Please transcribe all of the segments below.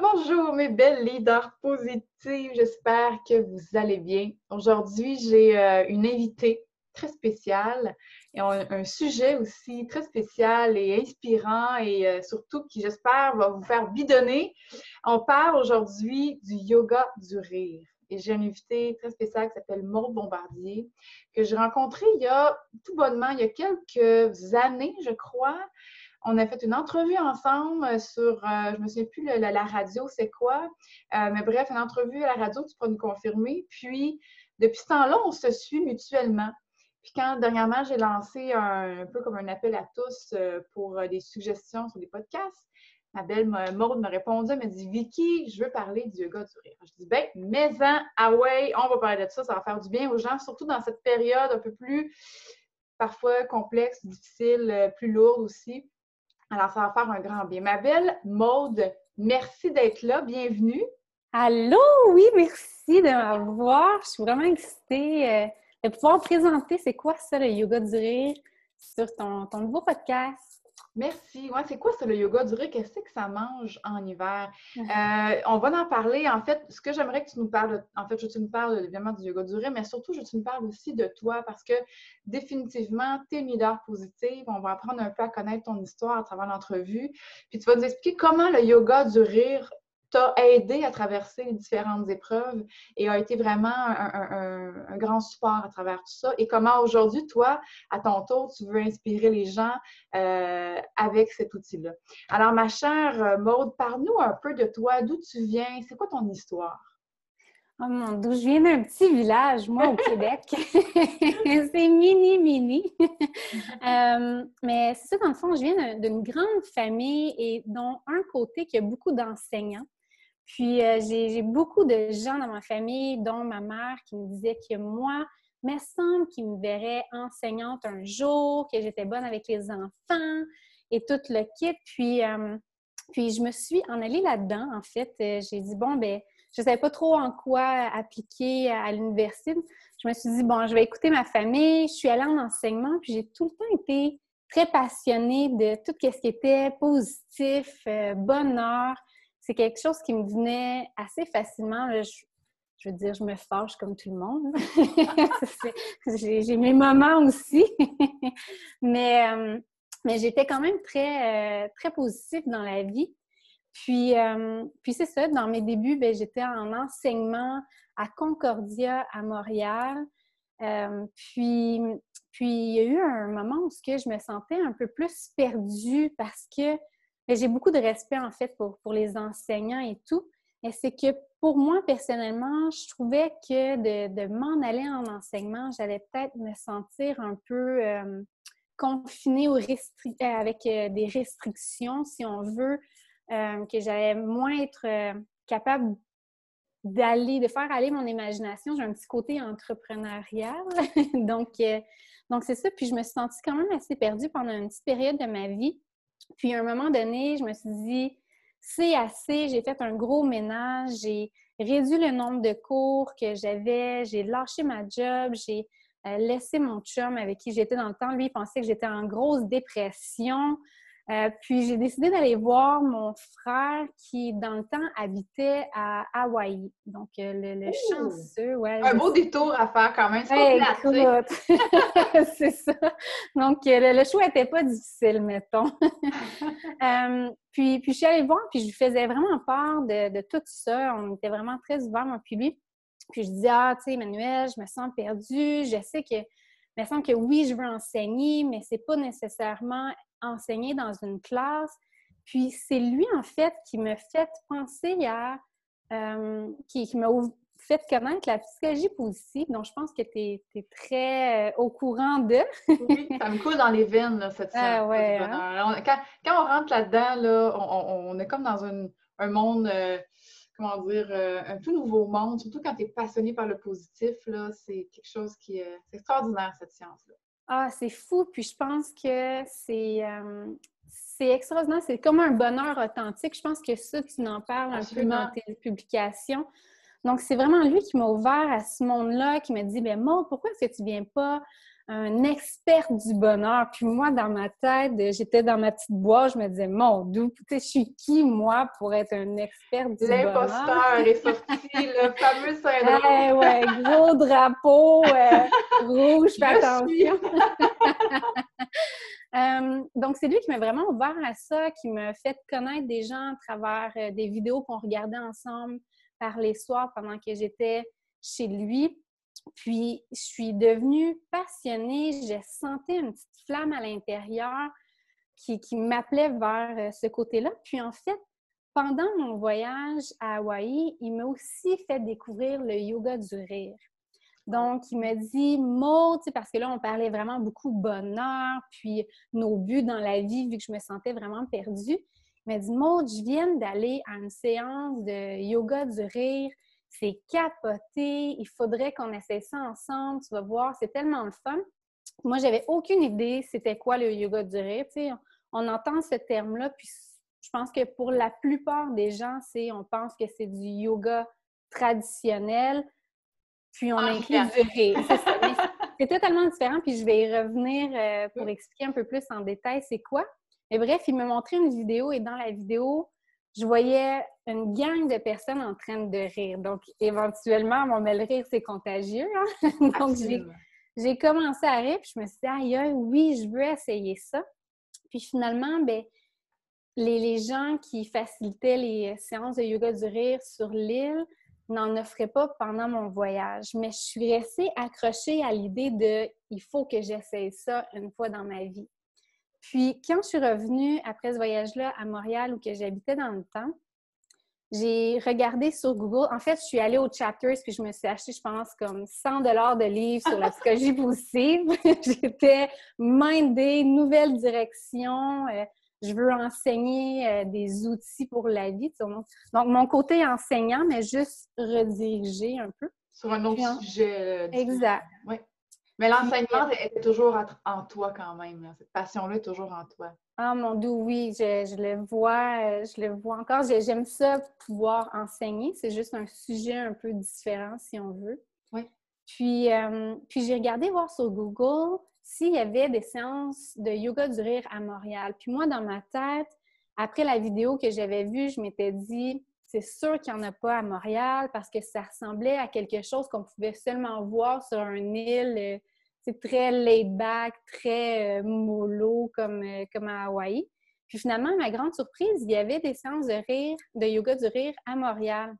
Bonjour, mes belles leaders positives. J'espère que vous allez bien. Aujourd'hui, j'ai euh, une invitée très spéciale et un, sujet aussi très spécial et inspirant et euh, surtout qui, j'espère, va vous faire bidonner. On parle aujourd'hui du yoga du rire. Et j'ai une invitée très spéciale qui s'appelle Maud Bombardier, que j'ai rencontrée il y a tout bonnement, il y a quelques années, je crois. On a fait une entrevue ensemble euh, sur, euh, je me souviens plus la, radio, c'est quoi, euh, mais bref, une entrevue à la radio, tu pourras nous confirmer. Puis, depuis ce temps-là, on se suit mutuellement. Puis quand dernièrement, j'ai lancé un, peu comme un appel à tous pour des suggestions sur des podcasts, ma belle Maude me répondait, elle m'a dit Vicky, je veux parler du yoga du rire. Je dis ben, mais-en, ah ouais, on va parler de ça, ça va faire du bien aux gens, surtout dans cette période un peu plus parfois complexe, difficile, plus lourde aussi. Alors, ça va faire un grand bien. Ma belle Maude, merci d'être là. Bienvenue. Allô, oui, merci de m'avoir. Je suis vraiment excitée euh, de pouvoir présenter c'est quoi ça, le yoga du rire, sur ton, ton nouveau podcast? Merci. Ouais, c'est quoi ça, le yoga du rire? Qu'est-ce que ça mange en hiver? Euh, on va en parler. En fait, ce que j'aimerais que tu nous parles, en fait, je tu nous parles évidemment du yoga du rire, mais surtout, je tu nous parles aussi de toi parce que définitivement, tu es une leader positive. On va apprendre un peu à connaître ton histoire à travers l'entrevue. Puis tu vas nous expliquer comment le yoga du rire t'a aidé à traverser les différentes épreuves et a été vraiment un, grand support à travers tout ça? Et comment aujourd'hui, toi, à ton tour, tu veux inspirer les gens euh, avec cet outil-là? Alors, ma chère euh, Maude, parle-nous un peu de toi, d'où tu viens, c'est quoi ton histoire? Oh mon Dieu, je viens d'un petit village, moi, au Québec. c'est mini, mini. Euh, mais c'est ça, dans le fond, je viens d'une grande famille et dont un côté qui a beaucoup d'enseignants. Puis euh, j'ai beaucoup de gens dans ma famille, dont ma mère, qui me disait que moi, me semble qu'il me verrait enseignante un jour, que j'étais bonne avec les enfants et tout le kit. Puis, euh, puis je me suis en allée là-dedans, en fait. Euh, j'ai dit, bon, ben je ne savais pas trop en quoi appliquer à l'université. Je me suis dit, bon, je vais écouter ma famille. Je suis allée en enseignement, puis j'ai tout le temps été très passionnée de tout ce qui était positif, bonheur c'est quelque chose qui me venait assez facilement. je, veux dire, je me fâche comme tout le monde. j'ai mes moments aussi. mais euh, mais j'étais quand même très, euh, très positive dans la vie. Puis, euh, c'est ça, dans mes débuts, ben, j'étais en enseignement à Concordia à Montréal. puis, puis il y a eu un moment où je me sentais un peu plus perdue parce que j'ai beaucoup de respect, en fait, pour, pour les enseignants et tout. Mais c'est que pour moi, personnellement, je trouvais que de, de m'en aller en enseignement, j'allais peut-être me sentir un peu euh, confinée ou avec euh, des restrictions, si on veut, euh, que j'allais moins être capable d'aller, de faire aller mon imagination. J'ai un petit côté entrepreneurial. donc, donc c'est ça. Puis je me suis sentie quand même assez perdue pendant une petite période de ma vie. Puis à un moment donné, je me suis dit, c'est assez, j'ai fait un gros ménage, j'ai réduit le nombre de cours que j'avais, j'ai lâché ma job, j'ai euh, laissé mon chum avec qui j'étais dans le temps. Lui, il pensait que j'étais en grosse dépression. Euh, puis j'ai décidé d'aller voir mon frère qui, dans le temps, habitait à Hawaï. Donc, euh, le, chanceux, ouais. Un beau détour à faire quand même. C'est ça. Donc, euh, le, choix n'était pas difficile, mettons. puis, puis je suis allée voir, puis je lui faisais vraiment part de, de tout ça. On était vraiment très ouverts, moi puis lui. Puis je disais, ah, tu sais, Emmanuel, je me sens perdue. Je sais que il me semble que oui, je veux enseigner, mais c'est pas nécessairement enseigner dans une classe. Puis c'est lui, en fait, qui me fait penser à, euh, qui, m'a fait connaître la psychologie positive. Donc, je pense que tu es, très euh, au courant de. oui, ça me coule dans les veines, là, cette ah, ouais, hein? quand, quand, on rentre là-dedans, là, on, on, est comme dans un monde. Euh, comment dire, un tout nouveau monde, surtout quand tu es passionné par le positif, c'est quelque chose qui est extraordinaire, cette science-là. Ah, c'est fou. Puis je pense que c'est euh, c'est extraordinaire. C'est comme un bonheur authentique. Je pense que ça, tu en parles un peu dans tes publications. Donc, c'est vraiment lui qui m'a ouvert à ce monde-là, qui m'a dit, ben Maud, pourquoi est-ce que tu viens pas? Un expert du bonheur. Puis moi, dans ma tête, j'étais dans ma petite boîte, je me disais, mon sais, je suis qui, moi, pour être un expert du bonheur? L'imposteur est sorti, le fameux syndrome. Eh ouais, gros drapeau, euh, rouge, fais attention. Euh, donc, c'est lui qui m'a vraiment ouvert à ça, qui m'a fait connaître des gens à travers euh, des vidéos qu'on regardait ensemble par les soirs pendant que j'étais chez lui. Puis, je suis devenue passionnée. J'ai senti une petite flamme à l'intérieur qui, m'appelait vers euh, ce côté-là. Puis, en fait, pendant mon voyage à Hawaï, il m'a aussi fait découvrir le yoga du rire. Donc, il m'a dit, Maud, parce que là, on parlait vraiment beaucoup bonheur, puis nos buts dans la vie, vu que je me sentais vraiment perdue. Il m'a dit, Maud, je viens d'aller à une séance de yoga du rire c'est capoté, il faudrait qu'on essaie ça ensemble, tu vas voir, c'est tellement le fun. Moi, j'avais aucune idée c'était quoi le yoga du rire. on entend ce terme-là, puis je pense que pour la plupart des gens, c'est on pense que c'est du yoga traditionnel, puis on inclut du rire. C'est totalement différent, puis je vais y revenir euh, pour expliquer un peu plus en détail c'est quoi. Mais bref, il m'a montré une vidéo et dans la vidéo, je voyais une gang de personnes en train de rire. Donc, éventuellement, mon le rire, c'est contagieux. Hein. Donc, j'ai commencé à rire, puis je me suis dit, aïe, oui, je veux essayer ça. Puis finalement, ben, les, les, gens qui facilitaient les séances de yoga du rire sur l'île n'en offraient pas pendant mon voyage. Mais je suis restée accrochée à l'idée de il faut que j'essaye ça une fois dans ma vie. Puis, quand je suis revenue après ce voyage-là à Montréal où j'habitais dans le temps, j'ai regardé sur Google. En fait, je suis allée au Chapters puis je me suis acheté, je pense, comme 100 dollars de livres sur la psychologie positive. J'étais mindée, nouvelle direction. Euh, je veux enseigner euh, des outils pour la vie. Donc, mon côté enseignant, mais juste rediriger un peu. Sur un autre sujet. Euh, exact. Oui. Mais l'enseignement est toujours en toi quand même. Cette passion-là est toujours en toi. Ah mon Dieu, oui, je, le vois, euh, je le vois encore. J'aime ça pouvoir enseigner. C'est juste un sujet un peu différent si on veut. Oui. Puis, euh, puis j'ai regardé voir sur Google s'il y avait des séances de yoga du rire à Montréal. Puis moi, dans ma tête, après la vidéo que j'avais vue, je m'étais dit, c'est sûr qu'il n'y en a pas à Montréal parce que ça ressemblait à quelque chose qu'on pouvait seulement voir sur une île. Euh, c'est très laid back, très euh, mollo comme, euh, comme à Hawaï. Puis finalement, ma grande surprise, il y avait des séances de rire, de yoga du rire à Montréal.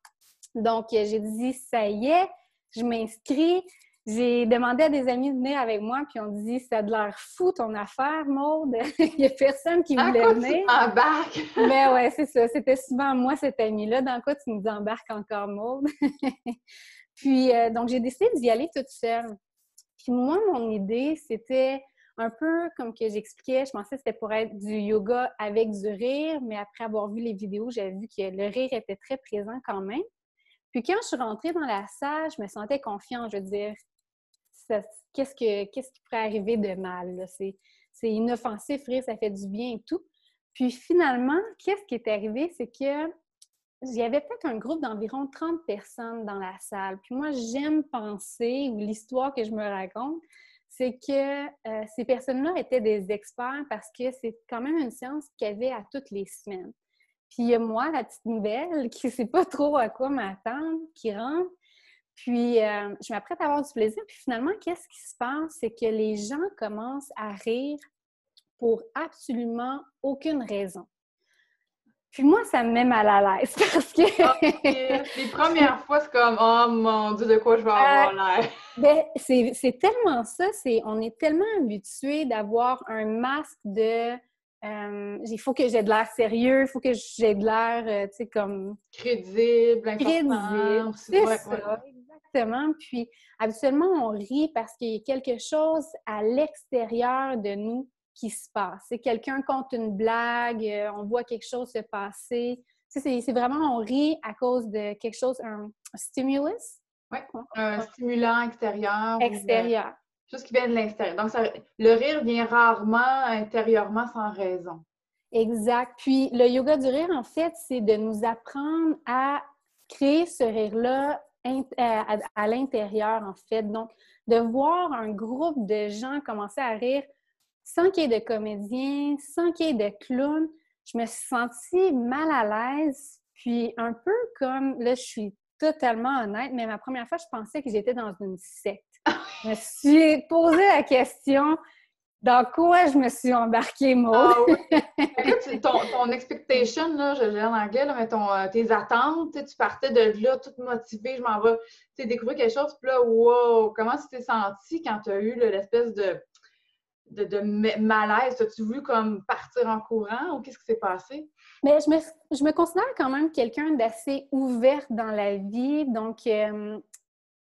Donc, j'ai dit, ça y est, je m'inscris. J'ai demandé à des amis de venir avec moi, puis on dit Ça a de l'air fou ton affaire, Maude. Il n'y a personne qui voulait quoi venir. Tu embarques? Mais ouais, c'est ça. C'était souvent moi, cet ami-là. Dans quoi tu nous embarques encore, Maude? puis, euh, donc, j'ai décidé d'y aller toute seule. Puis, moi, mon idée, c'était un peu comme que j'expliquais, je pensais que c'était pour être du yoga avec du rire, mais après avoir vu les vidéos, j'avais vu que le rire était très présent quand même. Puis quand je suis rentrée dans la salle, je me sentais confiante. Je veux dire, qu'est-ce, qui pourrait arriver de mal? C'est, inoffensif, rire, ça fait du bien et tout. Puis finalement, qu'est-ce qui est arrivé? C'est que il y avait peut-être un groupe d'environ 30 personnes dans la salle. Puis moi, j'aime penser, ou l'histoire que je me raconte, c'est que euh, ces personnes-là étaient des experts parce que c'est quand même une séance qu'il y avait à toutes les semaines. Puis il y a moi, la petite nouvelle, qui ne sait pas trop à quoi m'attendre, qui rentre. Puis, euh, je m'apprête à avoir du plaisir. Puis finalement, qu'est-ce qui se passe? C'est que les gens commencent à rire pour absolument aucune raison. Puis moi, ça me met mal à l'aise parce que... les premières fois, c'est comme « Oh mon Dieu, de quoi je vais avoir euh, l'air? Ben, c'est tellement ça. On est tellement habitué d'avoir un masque de euh, il faut que j'ai de l'air sérieux, il faut que j'ai de l'air, euh, tu sais, comme... Crédible, Crédible, c'est ça, exactement. Puis, habituellement, on rit parce qu'il y a quelque chose à l'extérieur de nous qui se passe. C'est quelqu'un compte une blague, euh, on voit quelque chose se passer. Tu sais, c'est vraiment, on rit à cause de quelque chose, un, stimulus. Oui, un stimulant extérieur. Extérieur. Chose qui vient de l'extérieur. Donc, le rire vient rarement intérieurement sans raison. Exact. Puis, le yoga du rire, en fait, c'est de nous apprendre à créer ce rire-là à, l'intérieur, en fait. Donc, de voir un groupe de gens commencer à rire sans qu'il y ait de comédiens, sans qu'il y ait de clowns, je me suis sentie mal à l'aise, puis un peu comme, là, je suis totalement honnête, mais ma première fois, je pensais que j'étais dans une secte. je me suis posé la question, dans quoi je me suis embarquée, Maud? Ah, ton, ton, expectation, là, je l'ai en anglais, mais ton, euh, tes attentes, tu partais de là toute motivée, je m'en vais découvrir quelque chose, puis là, wow! Comment tu t'es sentie quand tu as eu l'espèce de, de, de malaise? As-tu voulu comme partir en courant ou qu'est-ce qui s'est passé? Mais je me, je me considère quand même quelqu'un d'assez ouvert dans la vie, donc euh,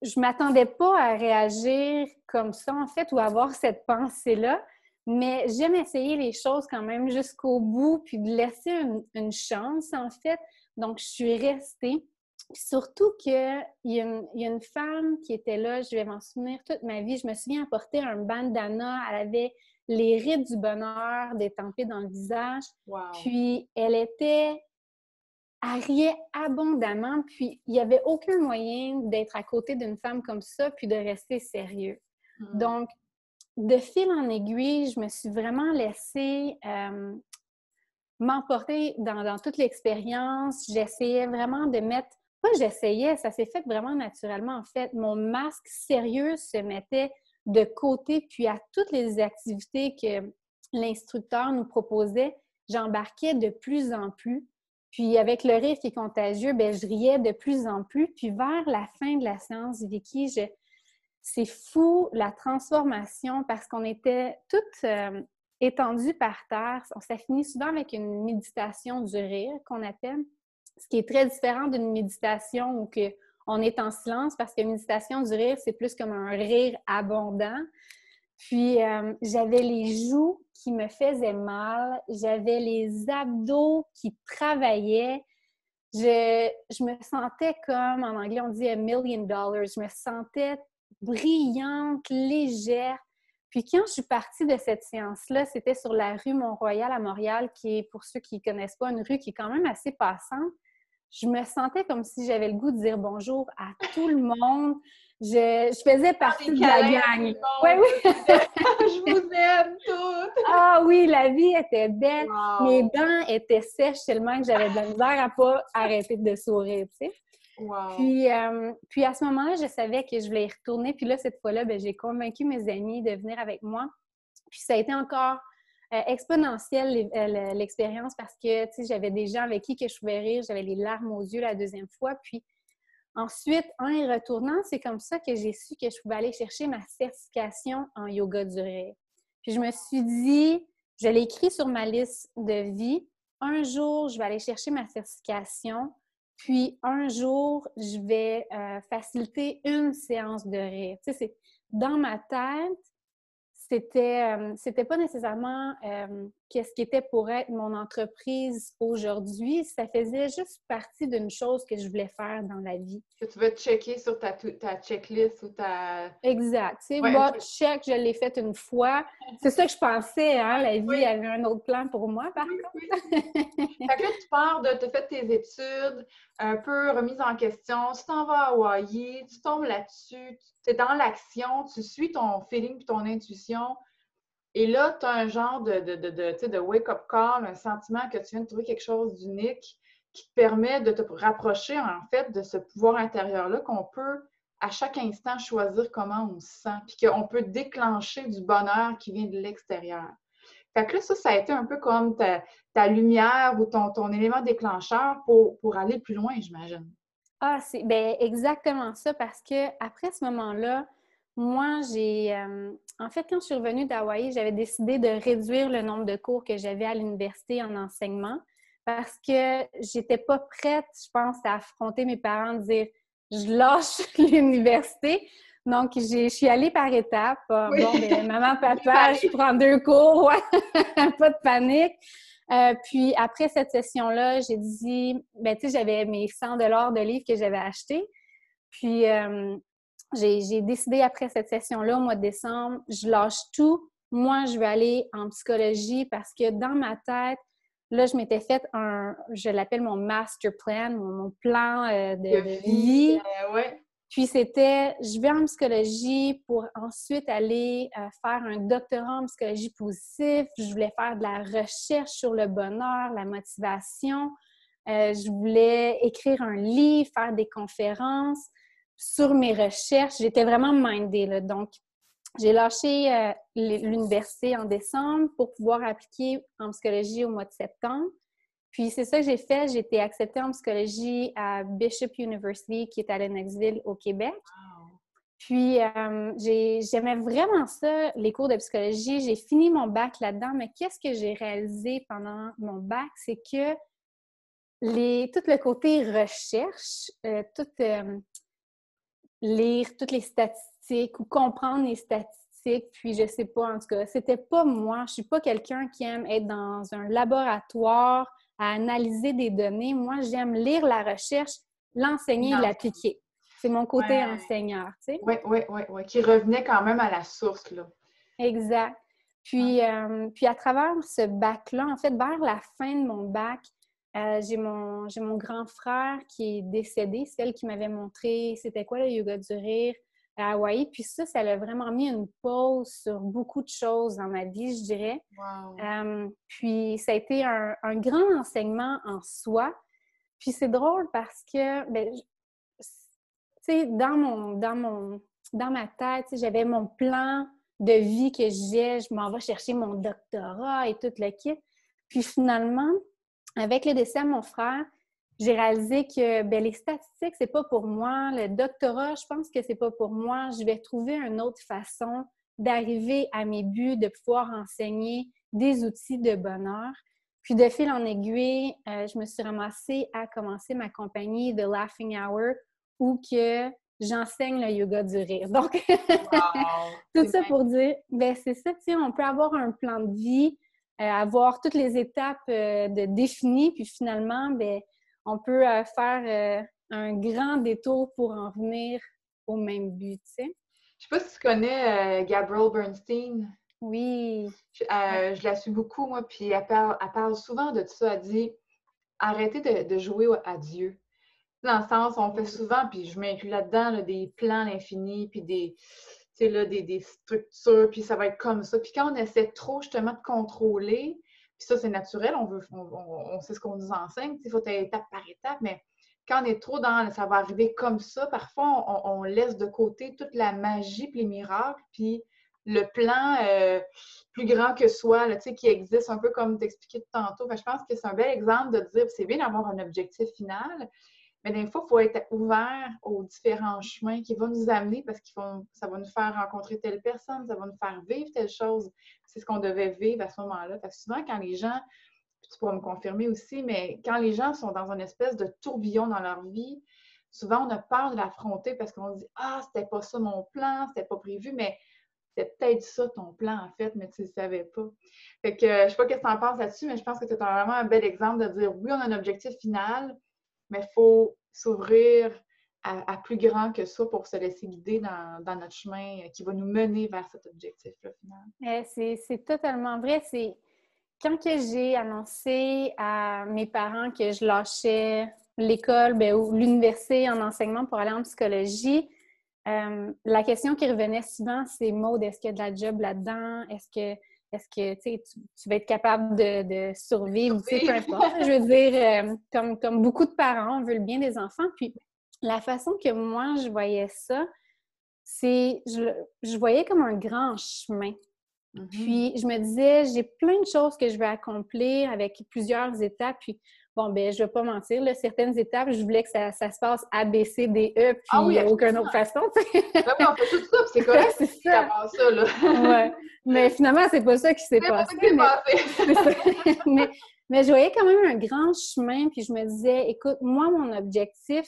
je m'attendais pas à réagir comme ça, en fait, ou avoir cette pensée-là. Mais j'aime essayer les choses quand même jusqu'au bout, puis de laisser une, chance, en fait. Donc, je suis restée. surtout qu'il y, a une femme qui était là, je vais m'en souvenir toute ma vie. Je me souviens apporter un bandana. Elle avait les rides du bonheur détampées dans le visage. Puis, elle était elle riait abondamment, puis il n'y avait aucun moyen d'être à côté d'une femme comme ça, puis de rester sérieux. Hmm. Donc, de fil en aiguille, je me suis vraiment laissée euh, m'emporter dans, toute l'expérience. J'essayais vraiment de mettre, pas j'essayais, ça s'est fait vraiment naturellement en fait. Mon masque sérieux se mettait de côté, puis à toutes les activités que l'instructeur nous proposait, j'embarquais de plus en plus. Puis avec le rire qui contagieux, ben, je riais de plus en plus. Puis vers la fin de la séance, Vicky, c'est fou la transformation parce qu'on était toutes euh, étendues par terre. Ça finit souvent avec une méditation du rire qu'on appelle, ce qui est très différent d'une méditation où que on est en silence parce que méditation du rire, c'est plus comme un rire abondant. Puis euh, j'avais les joues qui me faisaient mal, j'avais les abdos qui travaillaient. Je, je, me sentais comme, en anglais on dit a million dollars, je me sentais brillante, légère. Puis quand je suis partie de cette séance-là, c'était sur la rue Mont-Royal à Montréal, qui est, pour ceux qui ne connaissent pas, une rue qui est quand même assez passante. Je me sentais comme si j'avais le goût de dire bonjour à tout le monde. Je, faisais partie de la gang. Oui, oui. je vous aime toutes. Ah oui, la vie était belle. Mes dents étaient sèches tellement que j'avais de la misère à pas arrêter de sourire, tu sais. Puis, euh, puis à ce moment-là, je savais que je voulais y retourner. Puis là, cette fois-là, ben, j'ai convaincu mes amis de venir avec moi. Puis ça a été encore euh, exponentiel euh, l'expérience parce que j'avais des gens avec qui que je pouvais rire, j'avais les larmes aux yeux la deuxième fois. Puis Ensuite, en y retournant, c'est comme ça que j'ai su que je pouvais aller chercher ma certification en yoga du rire. Puis je me suis dit, je l'ai écrit sur ma liste de vie. Un jour, je vais aller chercher ma certification. Puis un jour, je vais euh, faciliter une séance de rire. Tu sais, c'est dans ma tête, c'était euh, c'était pas nécessairement euh, qu'est-ce qui était pour être mon entreprise aujourd'hui. Ça faisait juste partie d'une chose que je voulais faire dans la vie. Que tu veux checker sur ta, ta checklist ou ta. Exact. Tu sais, check, je l'ai fait une fois. C'est ça que je pensais, hein? La vie avait un autre plan pour moi, par contre. fait que là, tu pars de, tu fait tes études, un peu remise en question, tu t'en vas à Hawaii, tu tombes là-dessus, tu es dans l'action, tu suis ton feeling ton intuition. Et là, tu as un genre de, de, de, wake-up call, un sentiment que tu viens de trouver quelque chose d'unique qui te permet de te rapprocher, en fait, de ce pouvoir intérieur-là qu'on peut, à chaque instant, choisir comment on se sent, puis qu'on peut déclencher du bonheur qui vient de l'extérieur. Fait que là, ça, ça a été un peu comme ta, lumière ou ton, ton élément déclencheur pour, pour aller plus loin, j'imagine. Ah, c'est ben, exactement ça, parce que après ce moment-là, moi, j'ai. Euh, en fait, quand je suis revenue d'Hawaï, j'avais décidé de réduire le nombre de cours que j'avais à l'université en enseignement parce que j'étais pas prête, je pense, à affronter mes parents, de dire je lâche l'université. Donc, je suis allée par étapes. Bon, ben, maman, papa, je prends deux cours, pas de panique. Euh, puis après cette session-là, j'ai dit, ben tu sais, j'avais mes 100 dollars de livres que j'avais achetés. Puis euh, j'ai décidé après cette session-là, au mois de décembre, je lâche tout. Moi, je vais aller en psychologie parce que dans ma tête, là, je m'étais fait un, je l'appelle mon master plan, mon, plan euh, de, vie. Puis c'était, je vais en psychologie pour ensuite aller euh, faire un doctorat en psychologie positive. Je voulais faire de la recherche sur le bonheur, la motivation. Euh, je voulais écrire un livre, faire des conférences sur mes recherches. J'étais vraiment mindée. Là. Donc, j'ai lâché euh, l'université en décembre pour pouvoir appliquer en psychologie au mois de septembre. Puis c'est ça que j'ai fait. J'ai été acceptée en psychologie à Bishop University, qui est à Lennoxville, au Québec. Puis euh, j'aimais vraiment ça, les cours de psychologie. J'ai fini mon bac là-dedans, mais qu'est-ce que j'ai réalisé pendant mon bac? C'est que les, tout le côté recherche, euh, tout, euh, lire toutes les statistiques ou comprendre les statistiques, puis je sais pas, en tout cas, c'était pas moi. Je suis pas quelqu'un qui aime être dans un laboratoire à analyser des données. Moi, j'aime lire la recherche, l'enseigner et l'appliquer. C'est mon côté enseignant, tu sais. Oui, oui, oui, oui, qui revenait quand même à la source, là. Exact. Puis, euh, puis à travers ce bac-là, en fait, vers la fin de mon bac, euh, j'ai mon, mon grand frère qui est décédé, celle qui m'avait montré c'était quoi le yoga du rire à Hawaï. Puis ça, ça a vraiment mis une pause sur beaucoup de choses dans ma vie, je dirais. Euh, puis ça a été un, grand enseignement en soi. Puis c'est drôle parce que, ben, tu sais, dans mon, dans mon, dans ma tête, j'avais mon plan de vie que j'ai, je m'en vais chercher mon doctorat et tout le kit. Puis finalement, avec le décès de mon frère, j'ai réalisé que ben, les statistiques, c'est pas pour moi. Le doctorat, je pense que c'est pas pour moi. Je vais trouver une autre façon d'arriver à mes buts, de pouvoir enseigner des outils de bonheur. Puis de fil en aiguille, euh, je me suis ramassée à commencer ma compagnie The Laughing Hour où que j'enseigne le yoga du rire. Donc, tout ça pour dire, ben c'est ça, on peut avoir un plan de vie, euh, avoir toutes les étapes euh, de définies, puis finalement, ben on peut euh, faire euh, un grand détour pour en venir au même but, tu sais. Je sais pas si tu connais euh, Gabrielle Bernstein. Oui. Je, la suis beaucoup, moi, puis elle parle, souvent de ça. Elle dit arrêtez de, jouer à Dieu. Dans le sens, on fait souvent, puis je m'inclus là-dedans, des plans à l'infini, puis des, là, des, des, structures, puis ça va être comme ça. Puis quand on essaie trop justement de contrôler, puis ça, c'est naturel, on sait ce qu'on nous enseigne, il faut être étape par étape, mais quand on est trop dans ça va arriver comme ça, parfois on, laisse de côté toute la magie, puis les miracles, puis le plan euh, plus grand que soi, qui existe un peu comme t'expliquais tantôt. je pense que c'est un bel exemple de dire c'est bien d'avoir un objectif final, mais des fois, il faut être ouvert aux différents chemins qui vont nous amener parce que ça va nous faire rencontrer telle personne, ça va nous faire vivre telle chose. C'est ce qu'on devait vivre à ce moment-là. Parce que souvent, quand les gens, tu pourras me confirmer aussi, mais quand les gens sont dans une espèce de tourbillon dans leur vie, souvent on a peur de l'affronter parce qu'on dit Ah, c'était pas ça mon plan, c'était pas prévu, mais c'était peut-être ça ton plan en fait, mais tu ne savais pas. Fait que je ne sais pas ce que tu en penses là-dessus, mais je pense que c'est vraiment un bel exemple de dire oui, on a un objectif final, mais il faut s'ouvrir à, plus grand que ça pour se laisser guider dans, notre chemin qui va nous mener vers cet objectif-là final. Eh, c'est totalement vrai. C'est quand j'ai annoncé à mes parents que je lâchais l'école ben, ou l'université en enseignement pour aller en psychologie, euh, la question qui revenait souvent, c'est Maud, est-ce qu'il y a de la job là-dedans? Est-ce que est-ce que tu, tu, vas être capable de, survivre, peu importe. Je veux dire, euh, comme, comme beaucoup de parents, on veut le bien des enfants. Puis la façon que moi, je voyais ça, c'est, je, je voyais comme un grand chemin. Mm-hmm. Puis je me disais, j'ai plein de choses que je vais accomplir avec plusieurs étapes. Puis bon, ben je vais pas mentir, là, certaines étapes, je voulais que ça, ça, se passe A, B, C, D, E, puis ah oui, aucune autre façon. ben oui, on fait tout ça, c'est correct. c'est ça. ça là. ouais. Mais finalement, c'est pas ça qui s'est passé. Mais... mais, mais je voyais quand même un grand chemin, puis je me disais, écoute, moi, mon objectif,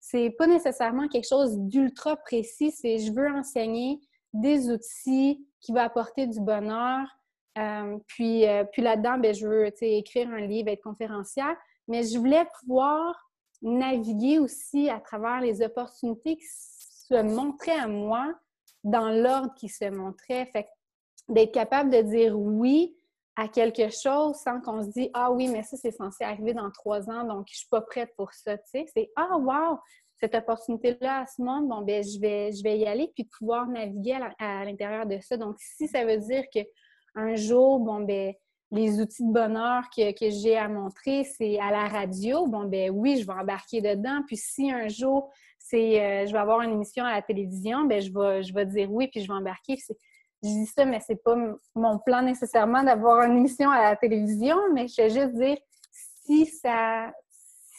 c'est pas nécessairement quelque chose d'ultra précis, c'est je veux enseigner des outils qui vont apporter du bonheur, euh, puis, euh, puis là-dedans, ben, je veux écrire un livre, être conférencière, mais je voulais pouvoir naviguer aussi à travers les opportunités qui se montraient à moi dans l'ordre qui se montrait. Fait d'être capable de dire oui à quelque chose sans qu'on se dise Ah oui, mais ça, c'est censé arriver dans trois ans, donc je suis pas prête pour ça. C'est Ah, wow! cette opportunité-là à ce monde, bon, ben, je vais, je vais y aller puis pouvoir naviguer à l'intérieur de ça. Donc, si ça veut dire qu'un jour, bon, ben, les outils de bonheur que, j'ai à montrer, c'est à la radio, bon, ben oui, je vais embarquer dedans. Puis si un jour, c'est, euh, je vais avoir une émission à la télévision, ben je vais, je vais dire oui, puis je vais embarquer. Je dis ça, mais c'est pas mon plan nécessairement d'avoir une émission à la télévision, mais je vais juste dire si ça,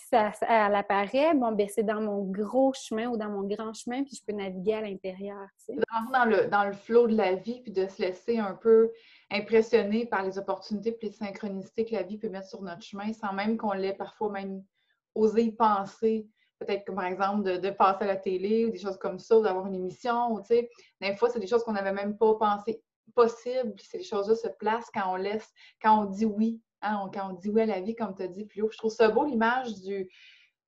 ça, apparaît, bon, ben c'est dans mon gros chemin ou dans mon grand chemin, puis je peux naviguer à l'intérieur. Tu Dans le, dans le flot de la vie, puis de se laisser un peu impressionner par les opportunités et les synchronicités que la vie peut mettre sur notre chemin, sans même qu'on l'ait parfois même osé penser. Peut-être que, par exemple, de, passer à la télé ou des choses comme ça, ou d'avoir une émission, ou des fois, c'est des choses qu'on n'avait même pas pensé possible. Ces choses-là se placent quand on laisse, quand on dit oui Hein, quand on dit oui à la vie, comme tu as dit plus haut. Je trouve ça beau l'image du,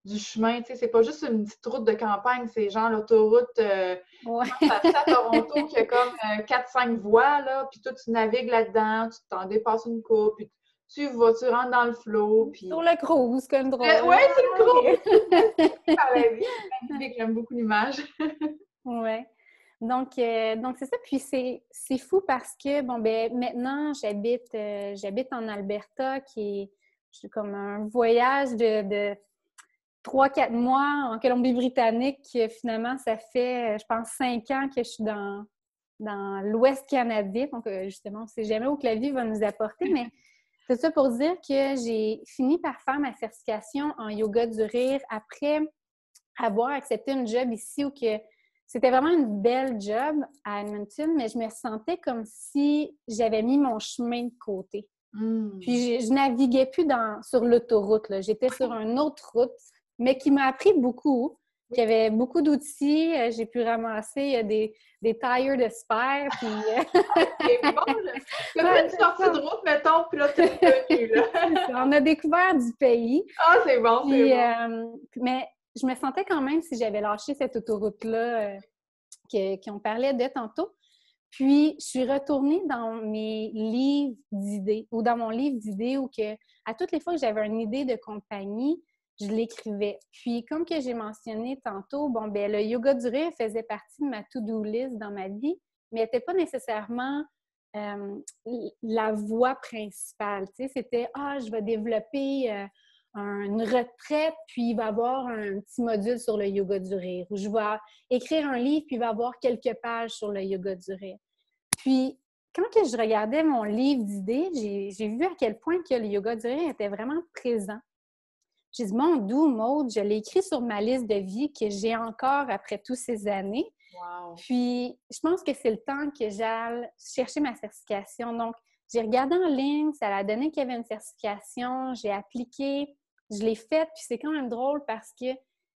du chemin. Tu sais, c'est pas juste une petite route de campagne, c'est genre l'autoroute euh, à Toronto qui a comme 4-5 euh, voies, là, puis toi, tu navigues là-dedans, tu t'en dépasses une coupe, puis tu vas, tu rentres dans le flot. Puis... Sur le cruise, comme drôle. Euh, oui, c'est le cruise! Vie, magnifique, j'aime beaucoup l'image. oui. Donc, euh, donc c'est ça. Puis c'est fou parce que, bon, ben maintenant, j'habite j'habite en Alberta, qui est comme un voyage de, trois, quatre mois en Colombie-Britannique. Finalement, ça fait, je pense, cinq ans que je suis dans, dans l'Ouest canadien. Donc, euh, justement, on ne sait jamais où que la vie va nous apporter, mais c'est ça pour dire que j'ai fini par faire ma certification en yoga du rire après avoir accepté une job ici où que c'était vraiment une belle job à Edmonton, mais je me sentais comme si j'avais mis mon chemin de côté. Hmm. Puis je, naviguais plus dans, sur l'autoroute. J'étais sur une autre route, mais qui m'a appris beaucoup. Il y avait beaucoup d'outils. Euh, j'ai pu ramasser des, des tires de. Puis... Euh, c'est bon, là. une sortie de route, mettons, puis là, tu es là. On a découvert du pays. Ah, c'est bon, c'est bon. Euh, mais je me sentais quand même si j'avais lâché cette autoroute-là euh, qu'on parlait de tantôt. Puis, je suis retournée dans mes livres d'idées ou dans mon livre d'idées où que, à toutes les fois que j'avais une idée de compagnie, je l'écrivais. Puis, comme que j'ai mentionné tantôt, bon, ben le yoga du rire faisait partie de ma to-do list dans ma vie, mais n'était pas nécessairement euh, la voie principale. Tu sais, c'était, ah, je vais développer euh, une retraite, puis il va y avoir un petit module sur le yoga du rire, où je vais écrire un livre, puis il va y avoir quelques pages sur le yoga du rire. Puis, quand que je regardais mon livre d'idées, j'ai vu à quel point que le yoga du rire était vraiment présent. J'ai dit, mon doux mode, je l'ai écrit sur ma liste de vie que j'ai encore après toutes ces années. Puis, je pense que c'est le temps que j'aille chercher ma certification. Donc, j'ai regardé en ligne, ça a donné qu'il y avait une certification, j'ai appliqué, je l'ai faite, puis c'est quand même drôle parce que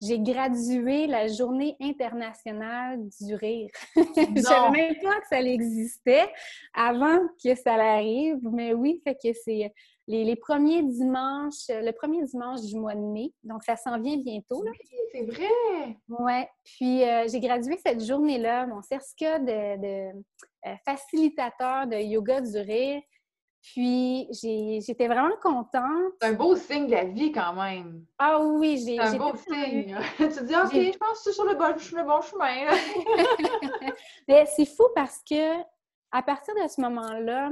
j'ai gradué la journée internationale du rire. je savais même pas que ça existait avant que ça arrive, mais oui, fait que c'est les, premiers dimanches, le premier dimanche du mois de mai, donc ça s'en vient bientôt. Oui, c'est vrai! Oui, puis euh, j'ai gradué cette journée-là, mon certificat de, de euh, facilitateur de yoga du rire. Puis j'étais vraiment contente. C'est un beau signe de la vie quand même. Ah oui, j'ai. C'est un beau signe. tu te dis, OK, je pense que c'est sur le bon, le bon chemin. Mais c'est fou parce que à partir de ce moment-là,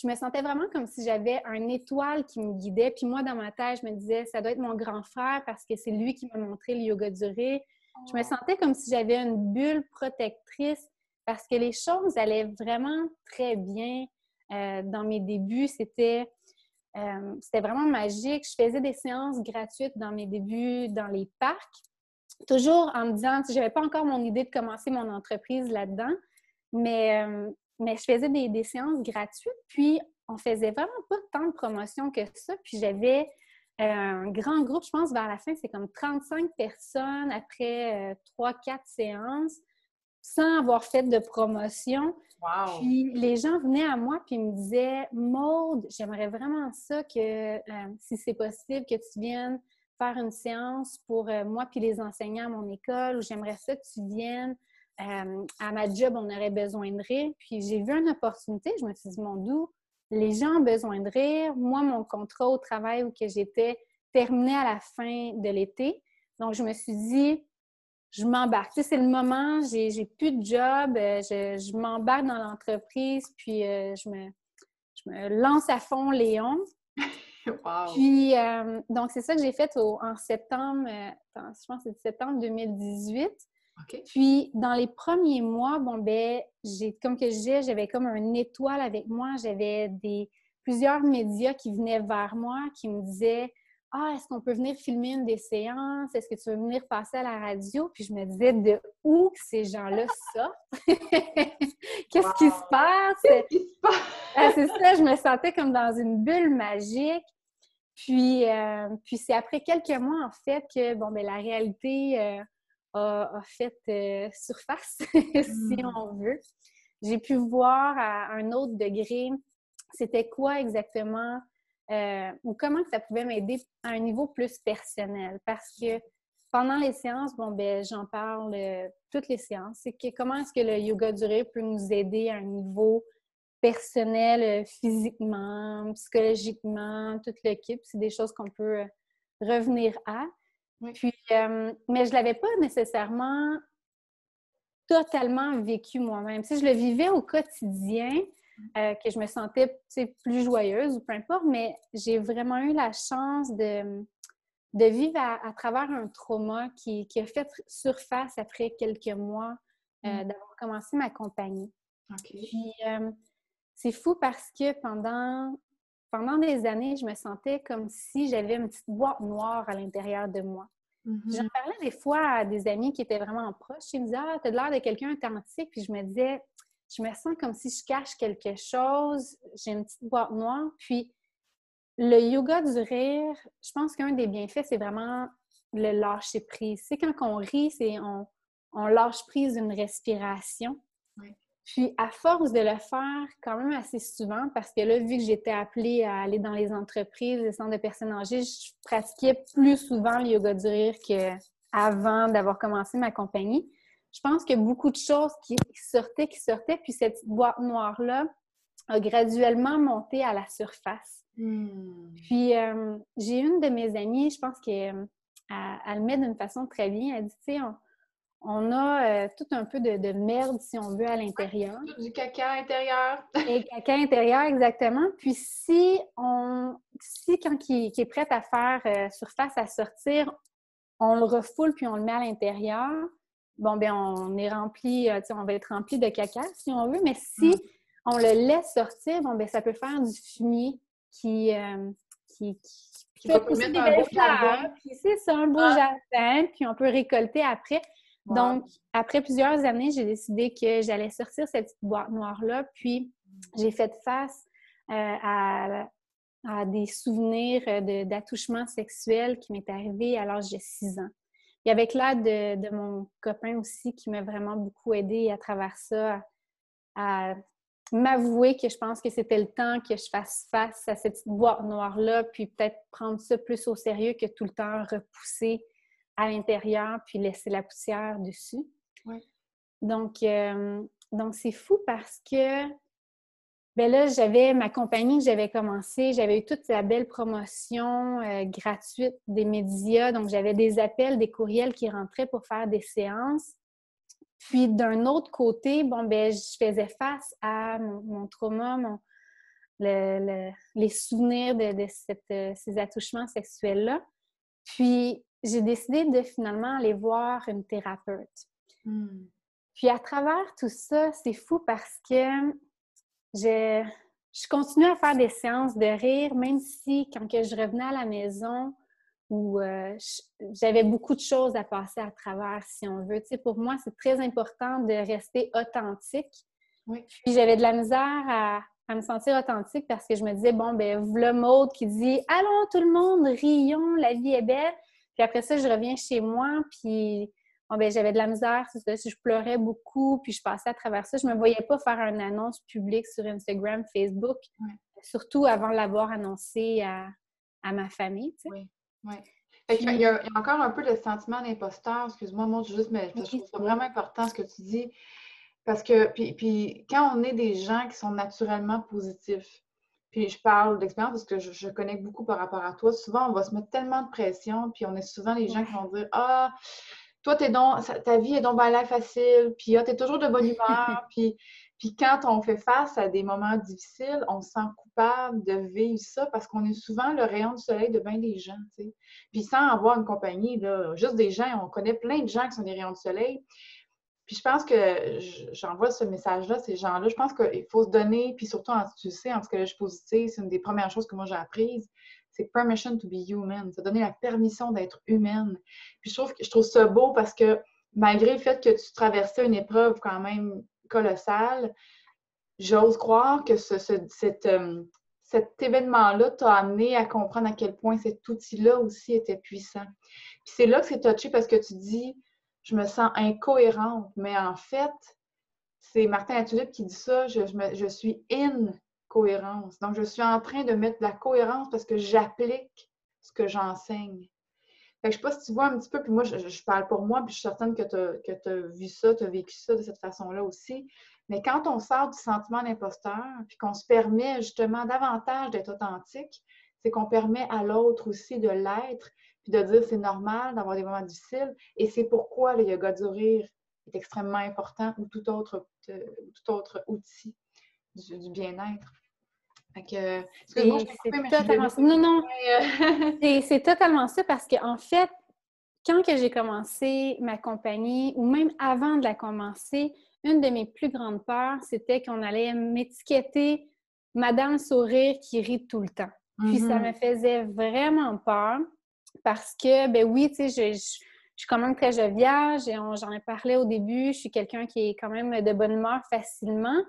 je me sentais vraiment comme si j'avais un étoile qui me guidait. Puis moi, dans ma tête, je me disais, ça doit être mon grand frère parce que c'est lui qui m'a montré le yoga duré. Je me oh. sentais comme si j'avais une bulle protectrice parce que les choses allaient vraiment très bien. Euh, dans mes débuts, c'était euh, c'était vraiment magique. Je faisais des séances gratuites dans mes débuts dans les parcs, toujours en me disant, je n'avais pas encore mon idée de commencer mon entreprise là-dedans, mais, euh, mais je faisais des, des, séances gratuites, puis on faisait vraiment pas tant de promotion que ça, puis j'avais un grand groupe, je pense, vers la fin, c'est comme 35 personnes après 3-4 séances sans avoir fait de promotion. Puis les gens venaient à moi puis me disaient Maude, j'aimerais vraiment ça que, euh, si c'est possible, que tu viennes faire une séance pour euh, moi puis les enseignants à mon école, ou j'aimerais ça que tu viennes euh, à ma job, on aurait besoin de rire. Puis j'ai vu une opportunité, je me suis dit, mon doux, les gens ont besoin de rire. Moi, mon contrat au travail où que j'étais terminé à la fin de l'été. Donc, je me suis dit, je m'embarque. Tu sais, c'est le moment, j'ai plus de job, euh, je, m'embarque dans l'entreprise, puis euh, je, me, je me lance à fond Léon. wow. Puis, euh, donc, c'est ça que j'ai fait en septembre, je pense que c'est septembre 2018. Puis, dans les premiers mois, bon, ben, j'ai, comme que je disais, j'avais comme un étoile avec moi. J'avais des plusieurs médias qui venaient vers moi, qui me disaient ah, est-ce qu'on peut venir filmer une des séances? Est-ce que tu veux venir passer à la radio? Puis je me disais, de où ces gens-là sortent? Qu'est-ce qui se passe? Qu'est-ce qui se passe? Ah, c'est ça, je me sentais comme dans une bulle magique. Puis, euh, puis c'est après quelques mois, en fait, que bon, ben, la réalité euh, a, fait euh, surface, si hmm. on veut. J'ai pu voir à un autre degré c'était quoi exactement euh, ou comment ça pouvait m'aider à un niveau plus personnel. Parce que pendant les séances, bon, ben, j'en parle euh, toutes les séances. C'est que comment est-ce que le yoga duré peut nous aider à un niveau personnel, physiquement, psychologiquement, toute l'équipe. C'est des choses qu'on peut revenir à. Puis, mais je ne l'avais pas nécessairement totalement vécu moi-même. Si je le vivais au quotidien, euh, que je me sentais plus joyeuse ou peu importe, mais j'ai vraiment eu la chance de, de vivre à, travers un trauma qui, qui, a fait surface après quelques mois euh, mm. d'avoir commencé ma compagnie. Puis, euh, c'est fou parce que pendant, pendant des années, je me sentais comme si j'avais une petite boîte noire à l'intérieur de moi. Mm-hmm. J'en parlais des fois à des amis qui étaient vraiment proches. Ils me disaient Ah, t'as l'air de quelqu'un authentique. Puis je me disais je me sens comme si je cache quelque chose, j'ai une petite boîte noire. Puis le yoga du rire, je pense qu'un des bienfaits, c'est vraiment le lâcher prise. C'est quand on rit, c'est on, on, lâche prise d'une respiration. Puis à force de le faire quand même assez souvent, parce que là, vu que j'étais appelée à aller dans les entreprises, les centres de personnes âgées, je pratiquais plus souvent le yoga du rire qu'avant d'avoir commencé ma compagnie je pense a beaucoup de choses qui sortaient, qui sortaient, puis cette boîte noire-là a graduellement monté à la surface. Hmm. Puis euh, j'ai une de mes amies, je pense qu'elle le met d'une façon très bien. Elle dit, tu sais, on, a euh, tout un peu de, merde, si on veut, à l'intérieur. Du caca intérieur. Et caca intérieur, exactement. Puis si on, si quand qui, est prêt à faire euh, surface, à sortir, on le refoule puis on le met à l'intérieur, bon, ben on est rempli, euh, on va être rempli de caca si on veut, mais si mm. on le laisse sortir, bon, ben ça peut faire du fumier qui, euh, qui, qui, fait pousser des belles fleurs. C'est ça, un beau ah. jardin, puis on peut récolter après. Donc, après plusieurs années, j'ai décidé que j'allais sortir cette petite boîte noire-là, puis j'ai fait face euh, à, à, des souvenirs d'attouchement sexuel qui m'est arrivé à l'âge de 6 ans. Et avec l'aide de, mon copain aussi qui m'a vraiment beaucoup aidé à travers ça, à, m'avouer que je pense que c'était le temps que je fasse face à cette boîte noire-là, puis peut-être prendre ça plus au sérieux que tout le temps repousser à l'intérieur, puis laisser la poussière dessus. Donc, euh, donc c'est fou parce que ben là, j'avais ma compagnie que j'avais commencé, j'avais eu toute la belle promotion euh, gratuite des médias, donc j'avais des appels, des courriels qui rentraient pour faire des séances. Puis d'un autre côté, bon ben je faisais face à mon, trauma, les souvenirs de, euh, ces attouchements sexuels-là. Puis j'ai décidé de finalement aller voir une thérapeute. Hmm. Puis à travers tout ça, c'est fou parce que je, je continuais à faire des séances de rire, même si quand que je revenais à la maison, où euh, j'avais beaucoup de choses à passer à travers, si on veut. Tu sais, pour moi, c'est très important de rester authentique. Oui. Puis j'avais de la misère à, à, me sentir authentique parce que je me disais, bon, ben, le mode qui dit « Allons tout le monde, rions, la vie est belle ». Puis après ça, je reviens chez moi, puis ben, j'avais de la misère, si je pleurais beaucoup, puis je passais à travers ça. Je ne me voyais pas faire une annonce publique sur Instagram, Facebook, surtout avant de l'avoir annoncé à, ma famille. Oui, oui. il, y a, encore un peu le sentiment d'imposteur, excuse-moi, moi, juste, mais je trouve ça vraiment important ce que tu dis. Parce que, puis, puis, quand on est des gens qui sont naturellement positifs, puis je parle d'expérience parce que je, je, connais beaucoup par rapport à toi, souvent on va se mettre tellement de pression, puis on est souvent les gens qui vont dire Ah, toi, es donc, ta vie est donc bien facile, puis ah, tu es toujours de bonne humeur, puis, puis quand on fait face à des moments difficiles, on se sent coupable de vivre ça parce qu'on est souvent le rayon du soleil de bien des gens. Puis sans avoir une compagnie, là, juste des gens, on connaît plein de gens qui sont des rayons du soleil. Puis je pense que j'envoie ce message-là, ces gens-là. Je pense qu'il faut se donner, puis surtout, en, tu sais, en psychologie positive, c'est une des premières choses que moi j'ai apprises c'est permission to be human. Ça donner la permission d'être humaine. Puis je trouve, je trouve ça beau parce que malgré le fait que tu traversais une épreuve quand même colossale, j'ose croire que ce, cet, euh, cet événement-là t'a amené à comprendre à quel point cet outil-là aussi était puissant. Puis c'est là que c'est touché parce que tu dis, je me sens incohérente, mais en fait, c'est Martin Latulippe qui dit ça, je, je suis in cohérence. Donc, je suis en train de mettre de la cohérence parce que j'applique ce que j'enseigne. je ne sais pas si tu vois un petit peu, puis moi, je, parle pour moi, puis je suis certaine que tu as, vu ça, tu as vécu ça de cette façon-là aussi. Mais quand on sort du sentiment d'imposteur, puis qu'on se permet justement davantage d'être authentique, c'est qu'on permet à l'autre aussi de l'être, puis de dire c'est normal d'avoir des moments difficiles. Et c'est pourquoi le yoga du rire est extrêmement important ou tout autre, euh, tout autre outil du bien-être. C'est totalement ça. Non, non. Euh, c'est totalement ça parce qu'en fait, quand que j'ai commencé ma compagnie, ou même avant de la commencer, une de mes plus grandes peurs, c'était qu'on allait m'étiqueter Madame Sourire qui rit tout le temps. Puis ça mm-hmm. me faisait vraiment peur parce que, ben oui, tu sais, je, je, suis quand même très joviale, j'en ai parlé au début, je suis quelqu'un qui est quand même de bonne humeur facilement,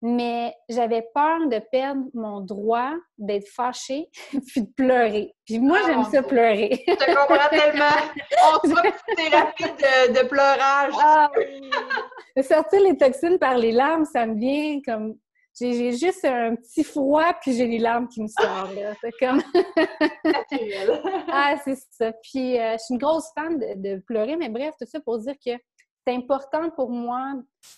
mais j'avais peur de perdre mon droit d'être fâchée puis de pleurer. Puis moi, j'aime ah, ça pleurer. Je te comprends tellement. On se voit une thérapie de, de pleurage. Ah! Sortir les toxines par les larmes, ça me vient comme... J'ai juste un petit froid, puis j'ai les larmes qui me sortent. C'est comme... ah, c'est ça. Puis euh, je suis une grosse fan de, de pleurer, mais bref, tout ça pour dire que c'est important pour moi,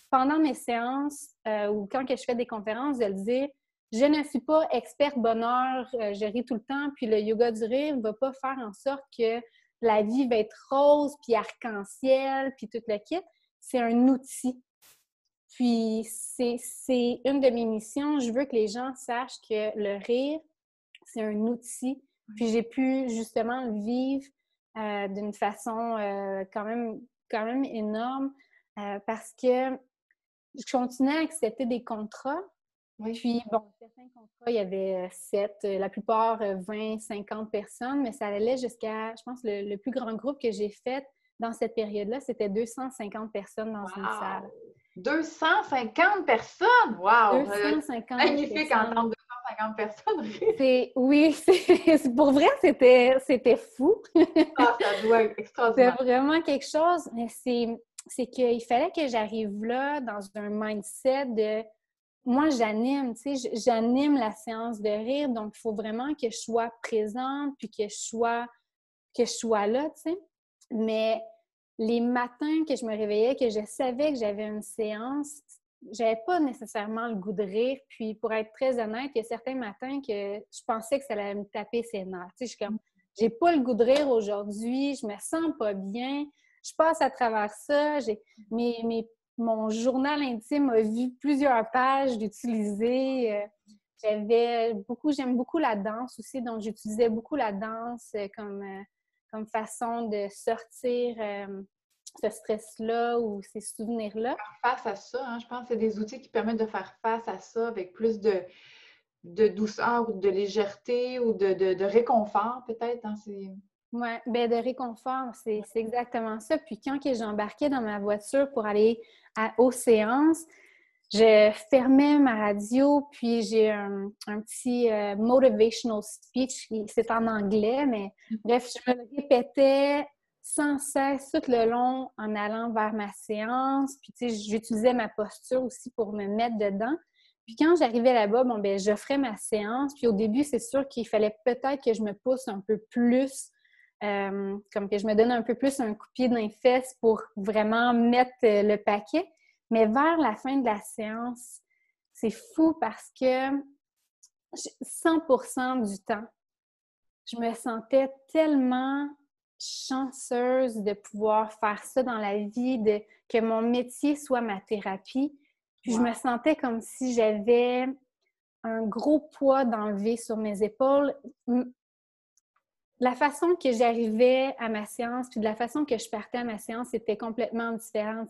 pendant mes séances euh, ou quand que je fais des conférences, de le dire, je ne suis pas experte bonheur, euh, je ris tout le temps, puis le yoga du rire ne va pas faire en sorte que la vie va être rose, puis arc-en-ciel, puis tout le kit. C'est un outil. Puis c'est une de mes missions. Je veux que les gens sachent que le rire, c'est un outil. Puis j'ai pu justement le vivre euh, d'une façon quand même quand même énorme euh, parce que je continuais à accepter des contrats. Puis, bon, certains contrats, il y avait sept, euh, la plupart 20, euh, 50 personnes, mais ça allait jusqu'à, je pense, le, plus grand groupe que j'ai fait dans cette période-là, c'était 250 personnes dans une salle. 250 personnes! Wow! 250 Magnifique personnes. entendre 250 personnes. c'est, oui, c'est, pour vrai, c'était, c'était fou. ah, ça doit être extraordinaire. C'est vraiment quelque chose, mais c'est, c'est qu'il fallait que j'arrive là dans un mindset de moi, j'anime, tu sais, j'anime la séance de rire, donc il faut vraiment que je sois présente puis que je sois, que je sois là, tu sais. Mais les matins que je me réveillais, que je savais que j'avais une séance, j'avais pas nécessairement le goût de rire. Puis, pour être très honnête, il y a certains matins que je pensais que ça allait me taper ses nerfs. Je suis comme, j'ai pas le goût de rire aujourd'hui, je me sens pas bien, je passe à travers ça. J'ai, mon journal intime a vu plusieurs pages d'utiliser. Euh, j'avais beaucoup, j'aime beaucoup la danse aussi, donc j'utilisais beaucoup la danse comme euh, façon de sortir euh, ce stress-là ou ces souvenirs-là? Faire face à ça, hein, je pense que c'est des outils qui permettent de faire face à ça avec plus de, de douceur ou de légèreté ou de, réconfort peut-être. Hein, oui, ben de réconfort, c'est exactement ça. Puis quand j'embarquais dans ma voiture pour aller à, aux séances, je fermais ma radio, puis j'ai un, petit euh, motivational speech, c'est en anglais, mais mm-hmm. bref, je me le répétais sans cesse tout le long en allant vers ma séance. Puis, tu sais, j'utilisais ma posture aussi pour me mettre dedans. Puis quand j'arrivais là-bas, bon, ben j'offrais ma séance. Puis au début, c'est sûr qu'il fallait peut-être que je me pousse un peu plus, euh, comme que je me donne un peu plus un coup de pied dans les fesses pour vraiment mettre euh, le paquet. Mais vers la fin de la séance, c'est fou parce que 100% du temps, je me sentais tellement chanceuse de pouvoir faire ça dans la vie, de que mon métier soit ma thérapie. Puis je me sentais comme si j'avais un gros poids d'enlever sur mes épaules. La façon que j'arrivais à ma séance, puis de la façon que je partais à ma séance, était complètement différente.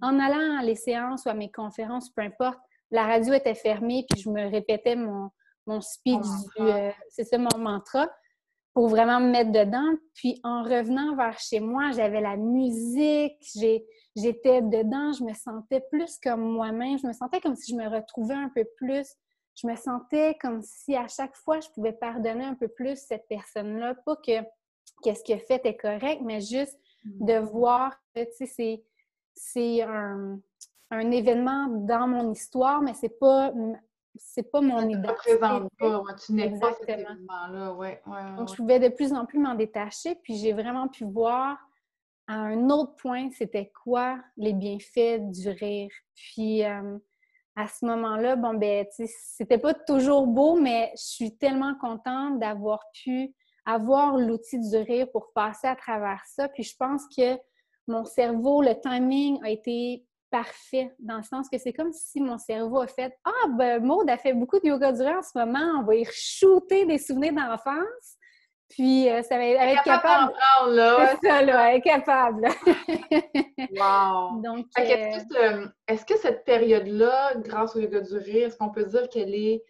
en allant à les séances ou à mes conférences, peu importe, la radio était fermée, puis je me répétais mon, mon speech, euh, c'est ça mon mantra, pour vraiment me mettre dedans. Puis en revenant vers chez moi, j'avais la musique, j'étais dedans, je me sentais plus comme moi-même, je me sentais comme si je me retrouvais un peu plus. Je me sentais comme si à chaque fois, je pouvais pardonner un peu plus cette personne-là. Pas que qu'est-ce qu'elle fait est correct, mais juste mm. de voir que, tu sais, c'est un, un événement dans mon histoire, mais c'est pas c'est pas mon identité. représente pas, tu n'es pas cet événement-là, ouais, Donc, je pouvais de plus en plus m'en détacher, puis j'ai vraiment pu voir à un autre point, c'était quoi les bienfaits du rire. Puis, euh, à ce moment-là, bon, ben, c'était pas toujours beau, mais je suis tellement contente d'avoir pu avoir l'outil du rire pour passer à travers ça. Puis, je pense que mon cerveau, le timing a été parfait, dans le sens que c'est comme si mon cerveau a fait Ah, ben, Maud a fait beaucoup de yoga durant en ce moment, on va y shooter des souvenirs d'enfance. Puis, euh, ça va être, capable. capable là. ça, là, elle est capable. wow! Donc, euh, est-ce que, cette période-là, grâce au yoga du rire, est-ce qu'on peut dire qu'elle est,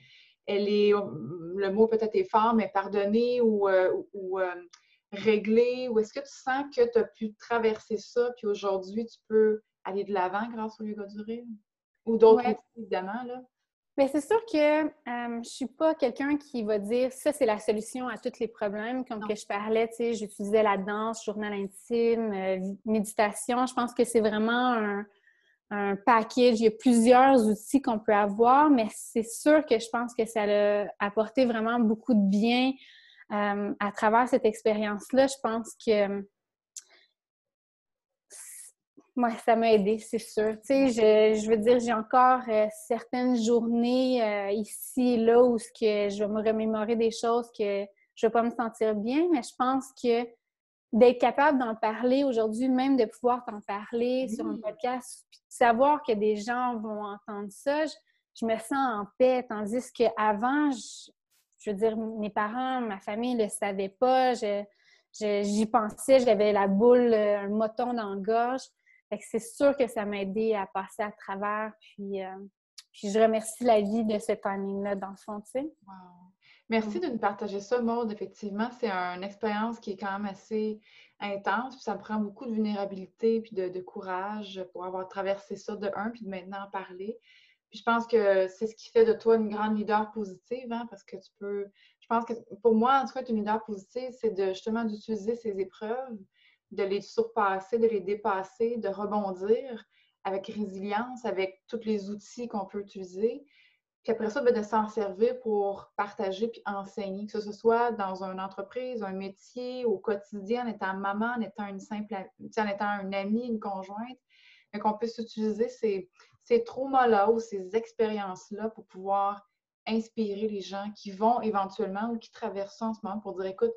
elle est, le mot peut-être est fort, mais pardonnée ou, euh, ou réglée? Ou est-ce que tu sens que tu as pu traverser ça, puis aujourd'hui, tu peux aller de l'avant grâce au yoga du rire? Ou d'autres évidemment, là? Mais c'est sûr que euh, je ne suis pas quelqu'un qui va dire ça, c'est la solution à tous les problèmes. Comme que je parlais, tu sais, j'utilisais la danse, journal intime, euh, méditation. Je pense que c'est vraiment un, un, package. Il y a plusieurs outils qu'on peut avoir, mais c'est sûr que je pense que ça a apporté vraiment beaucoup de bien euh, à travers cette expérience-là. Je pense que moi, ça m'a aidé, c'est sûr. Tu sais, je, veux dire, j'ai encore euh, certaines journées euh, ici et là où ce que je vais me remémorer des choses que je vais pas me sentir bien, mais je pense que d'être capable d'en parler aujourd'hui, même de pouvoir t'en parler sur un podcast, puis de savoir que des gens vont entendre ça, je, me sens en paix. Tandis qu'avant, je, je veux dire, mes parents, ma famille ne le savaient pas. j'y pensais, j'avais la boule, un moton dans la gorge c'est sûr que ça m'a aidé à passer à travers. Puis, euh, je remercie la vie de ce timing-là, dans le fond, sais. Merci de nous partager ça, Maude. Effectivement, c'est une expérience qui est quand même assez intense. Puis ça prend beaucoup de vulnérabilité puis de, courage pour avoir traversé ça de un, puis de maintenant en parler. Puis je pense que c'est ce qui fait de toi une grande leader positive, hein, parce que tu peux. Je pense que pour moi, en tout cas, être une leader positive, c'est de justement d'utiliser ces épreuves de les surpasser, de les dépasser, de rebondir avec résilience, avec tous les outils qu'on peut utiliser. Puis après ça, ben, de s'en servir pour partager puis enseigner, que ce soit dans une entreprise, un métier, au quotidien, en étant maman, en étant une simple, en étant une amie, une conjointe, mais qu'on puisse utiliser ces, ces traumas-là ou ces expériences-là pour pouvoir inspirer les gens qui vont éventuellement ou qui traversent en ce moment pour dire écoute,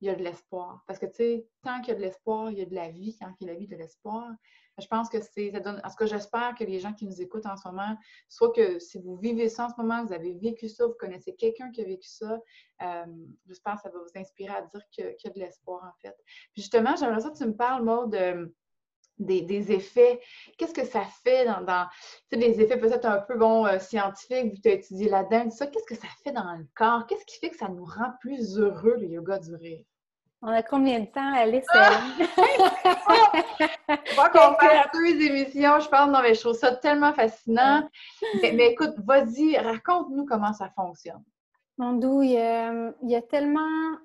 il y a de l'espoir. Parce que, tu sais, tant qu'il y a de l'espoir, il y a de la vie. Quand il y a de la vie, de l'espoir. Je pense que c'est, ça donne, en tout cas, j'espère que les gens qui nous écoutent en ce moment, soit que si vous vivez ça en ce moment, vous avez vécu ça, vous connaissez quelqu'un qui a vécu ça, euh, j'espère que ça va vous inspirer à dire qu'il y a de l'espoir, en fait. Puis justement, j'aimerais ça que tu me parles, moi, de des, effets. Qu'est-ce que ça fait dans, dans tu sais, des effets peut-être un peu bon euh, scientifiques, vu que tu as étudié là-dedans, ça, qu'est-ce que ça fait dans le corps? Qu'est-ce qui fait que ça nous rend plus heureux, le yoga du rire? On a combien de temps, Alice? Ah! On qu'on fasse deux émissions, je pense. Non, mais je trouve ça tellement fascinant. Mais, écoute, vas-y, raconte-nous comment ça fonctionne. Mon doux, il y a tellement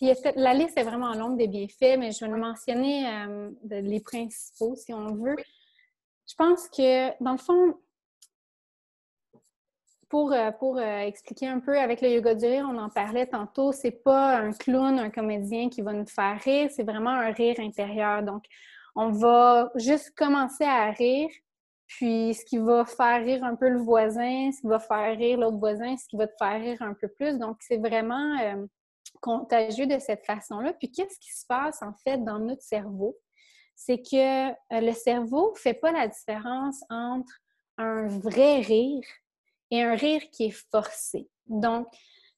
la liste est vraiment longue des bienfaits, mais je vais mentionner euh, les principaux, si on veut. Je pense que, dans le fond, pour, euh, pour euh, expliquer un peu avec le yoga du rire, on en parlait tantôt, c'est pas un clown, un comédien qui va nous faire rire, c'est vraiment un rire intérieur. Donc, on va juste commencer à rire, puis ce qui va faire rire un peu le voisin, ce qui va faire rire l'autre voisin, ce qui va te faire rire un peu plus. Donc, c'est vraiment contagieux de cette façon-là. Puis qu'est-ce qui se passe en fait dans notre cerveau? C'est que euh, le cerveau ne fait pas la différence entre un vrai rire et un rire qui est forcé. Donc,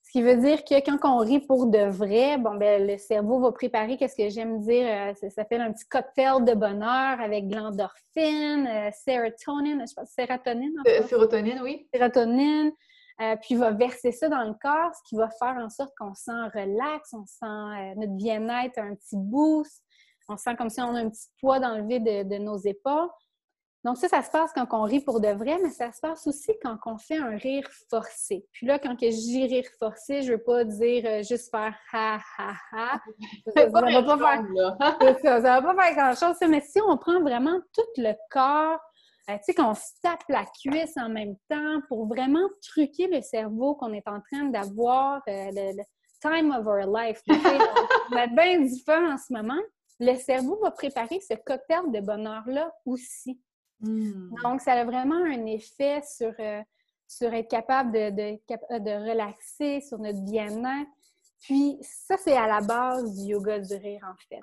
ce qui veut dire que quand on rit pour de vrai, bon, ben, le cerveau va préparer, qu'est-ce que j'aime dire, euh, ça s'appelle un petit cocktail de bonheur avec de l'endorphine, euh, sérotonine, je pense, sérotonine. sérotonine, oui. Sérotonine. Euh, puis il va verser ça dans le corps, ce qui va faire en sorte qu'on sent relax, on sent notre bien-être, un petit boost, on sent comme si on a un petit poids dans le vide de nos épaules. Donc ça, ça se passe quand on rit pour de vrai, mais ça se passe aussi quand on fait un rire forcé. Puis là, quand je dis rire forcé, je veux pas dire euh, juste faire ha ha ha. Ça, va pas faire, ça, va pas faire grand-chose. Mais si on prend vraiment tout le corps, euh, tu sais, qu'on se tape la cuisse en même temps pour vraiment truquer le cerveau qu'on est en train d'avoir euh, le, time of our life. on a bien du fun en ce moment. Le cerveau va préparer ce cocktail de bonheur-là aussi. Hmm. Donc, ça a vraiment un effet sur, euh, sur être capable de, de, relaxer, sur notre bien-être. Puis, ça, c'est à la base du yoga du rire, en fait.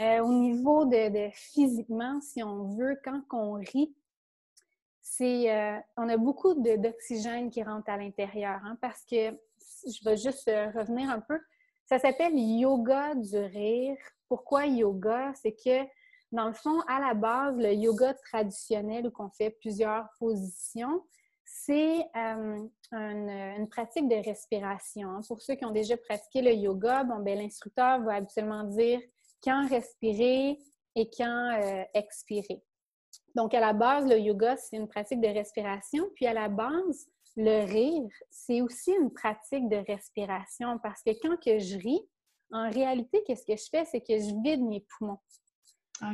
Euh, au niveau de, physiquement, si on veut, quand on rit, c'est euh, on a beaucoup d'oxygène qui rentre à l'intérieur, hein, parce que je vais juste revenir un peu. Ça s'appelle yoga du rire. Pourquoi yoga? C'est que dans le fond, à la base, le yoga traditionnel où on fait plusieurs positions, c'est euh, une, pratique de respiration. Pour ceux qui ont déjà pratiqué le yoga, bon, ben, l'instructeur va habituellement dire quand respirer et quand euh, expirer. Donc, à la base, le yoga, c'est une pratique de respiration. Puis, à la base, le rire, c'est aussi une pratique de respiration parce que quand que je ris, en réalité, qu'est-ce que je fais? C'est que je vide mes poumons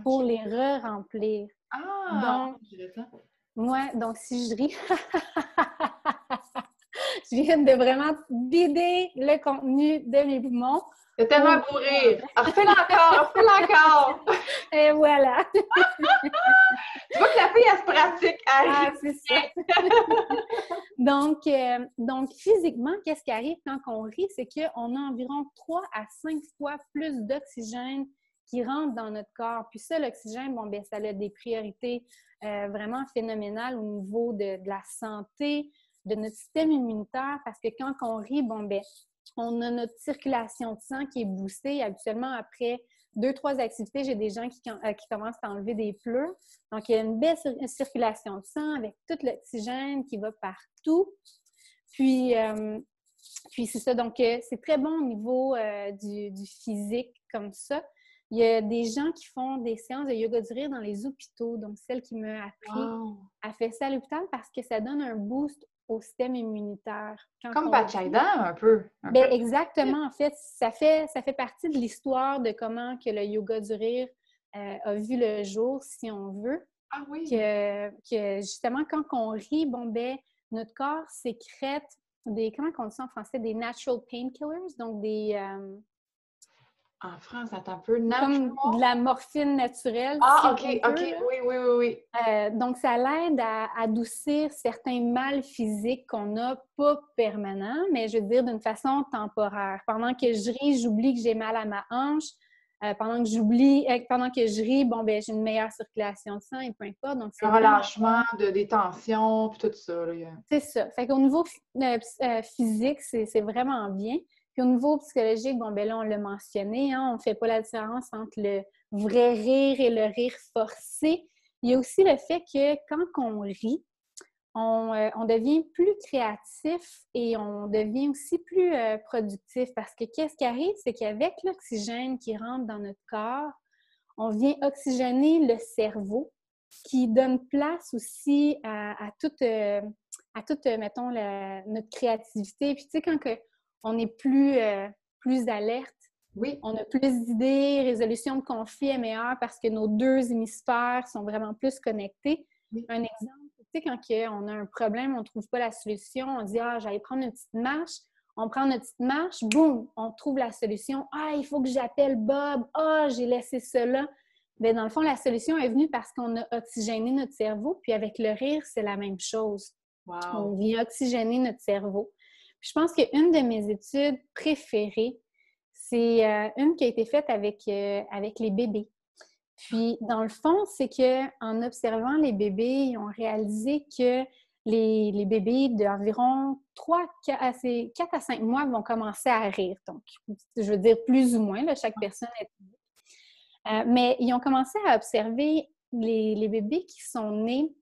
pour les re-remplir. Ah! Donc, moi, donc si je ris, je viens de vraiment vider le contenu de mes poumons. C'est tellement pour rire. Refais-le encore, refais-le encore. Et voilà. tu vois que la fille, elle se pratique. ah, c'est ça. donc, euh, donc, physiquement, qu'est-ce qui arrive quand on rit? C'est qu'on a environ 3 à 5 fois plus d'oxygène qui rentre dans notre corps. Puis ça, l'oxygène, bon, bien, ça a des priorités euh, vraiment phénoménales au niveau de, la santé, de notre système immunitaire, parce que quand on rit, bon, bien, on a notre circulation de sang qui est boostée. Habituellement, après deux, trois activités, j'ai des gens qui, euh, qui, commencent à enlever des pleurs. Donc, il y a une belle circulation de sang avec tout l'oxygène qui va partout. Puis, euh, puis c'est ça. Donc, c'est très bon au niveau du, du, physique comme ça. Il y a des gens qui font des séances de yoga du rire dans les hôpitaux. Donc, celle qui m'a appris a fait ça à l'hôpital parce que ça donne un boost au système immunitaire. Comme Bachayda, un peu. Ben, exactement. En fait, ça fait, ça fait partie de l'histoire de comment que le yoga du rire euh, a vu le jour, si on veut. Ah oui. Que, que justement, quand on rit, bon, ben, notre corps sécrète des, comment on dit ça en français, des natural painkillers, donc des, euh, en France, attends un peu. Comme de la morphine naturelle. Ah, OK, OK, oui, oui, oui, oui. Euh, donc, ça l'aide à adoucir certains mal physiques qu'on n'a pas permanents, mais je veux dire d'une façon temporaire. Pendant que je ris, j'oublie que j'ai mal à ma hanche. Euh, pendant que j'oublie, euh, pendant que je ris, bon, ben j'ai une meilleure circulation de sang et peu importe. Donc, Un relâchement de détention, puis tout ça. C'est ça. Fait qu'au niveau physique, c'est vraiment bien. Puis au niveau psychologique, bon, ben là, on l'a mentionné, hein, on ne fait pas la différence entre le vrai rire et le rire forcé. Il y a aussi le fait que quand on rit, on, euh, devient plus créatif et on devient aussi plus euh, productif parce que qu'est-ce qui arrive, c'est qu'avec l'oxygène qui rentre dans notre corps, on vient oxygéner le cerveau qui donne place aussi à, toute, euh, à toute mettons, notre créativité. Puis tu sais, quand que on est plus, euh, plus alerte. Oui. On a plus d'idées, résolution de conflits est meilleure parce que nos deux hémisphères sont vraiment plus connectés. Un exemple, tu sais, quand on a un problème, on ne trouve pas la solution, on dit Ah, j'allais prendre une petite marche. On prend notre petite marche, boum, on trouve la solution. Ah, il faut que j'appelle Bob. Ah, j'ai laissé cela. Mais dans le fond, la solution est venue parce qu'on a oxygéné notre cerveau. Puis avec le rire, c'est la même chose. On vient oxygéner notre cerveau je pense qu'une de mes études préférées, C'est euh, une qui a été faite avec, euh, avec les bébés. Puis, dans le fond, c'est qu'en observant les bébés, ils ont réalisé que les, les bébés d'environ 3 4 à 5 mois vont commencer à rire. Donc, je veux dire plus ou moins, chaque personne est euh, mais ils ont commencé à observer les, les, bébés qui sont nés,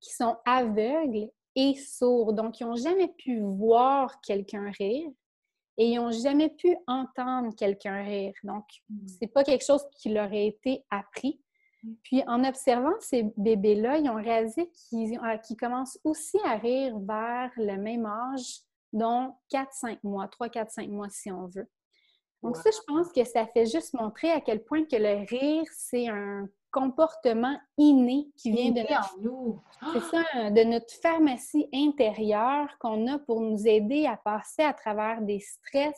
qui sont aveugles et sourds. Donc, ils n'ont jamais pu voir quelqu'un rire et ils n'ont jamais pu entendre quelqu'un rire. Donc, hmm. c'est pas quelque chose qui leur a été appris. Hmm. Puis, en observant ces bébés-là, ils ont réalisé euh, qu'ils commencent aussi à rire vers le même âge, dont 4-5 mois, 3-4-5 mois si on veut. Donc, ça, je pense que ça fait juste montrer à quel point que le rire, c'est un comportement inné qui vient de notre, C'est ça, de notre pharmacie intérieure qu'on a pour nous aider à passer à travers des stress,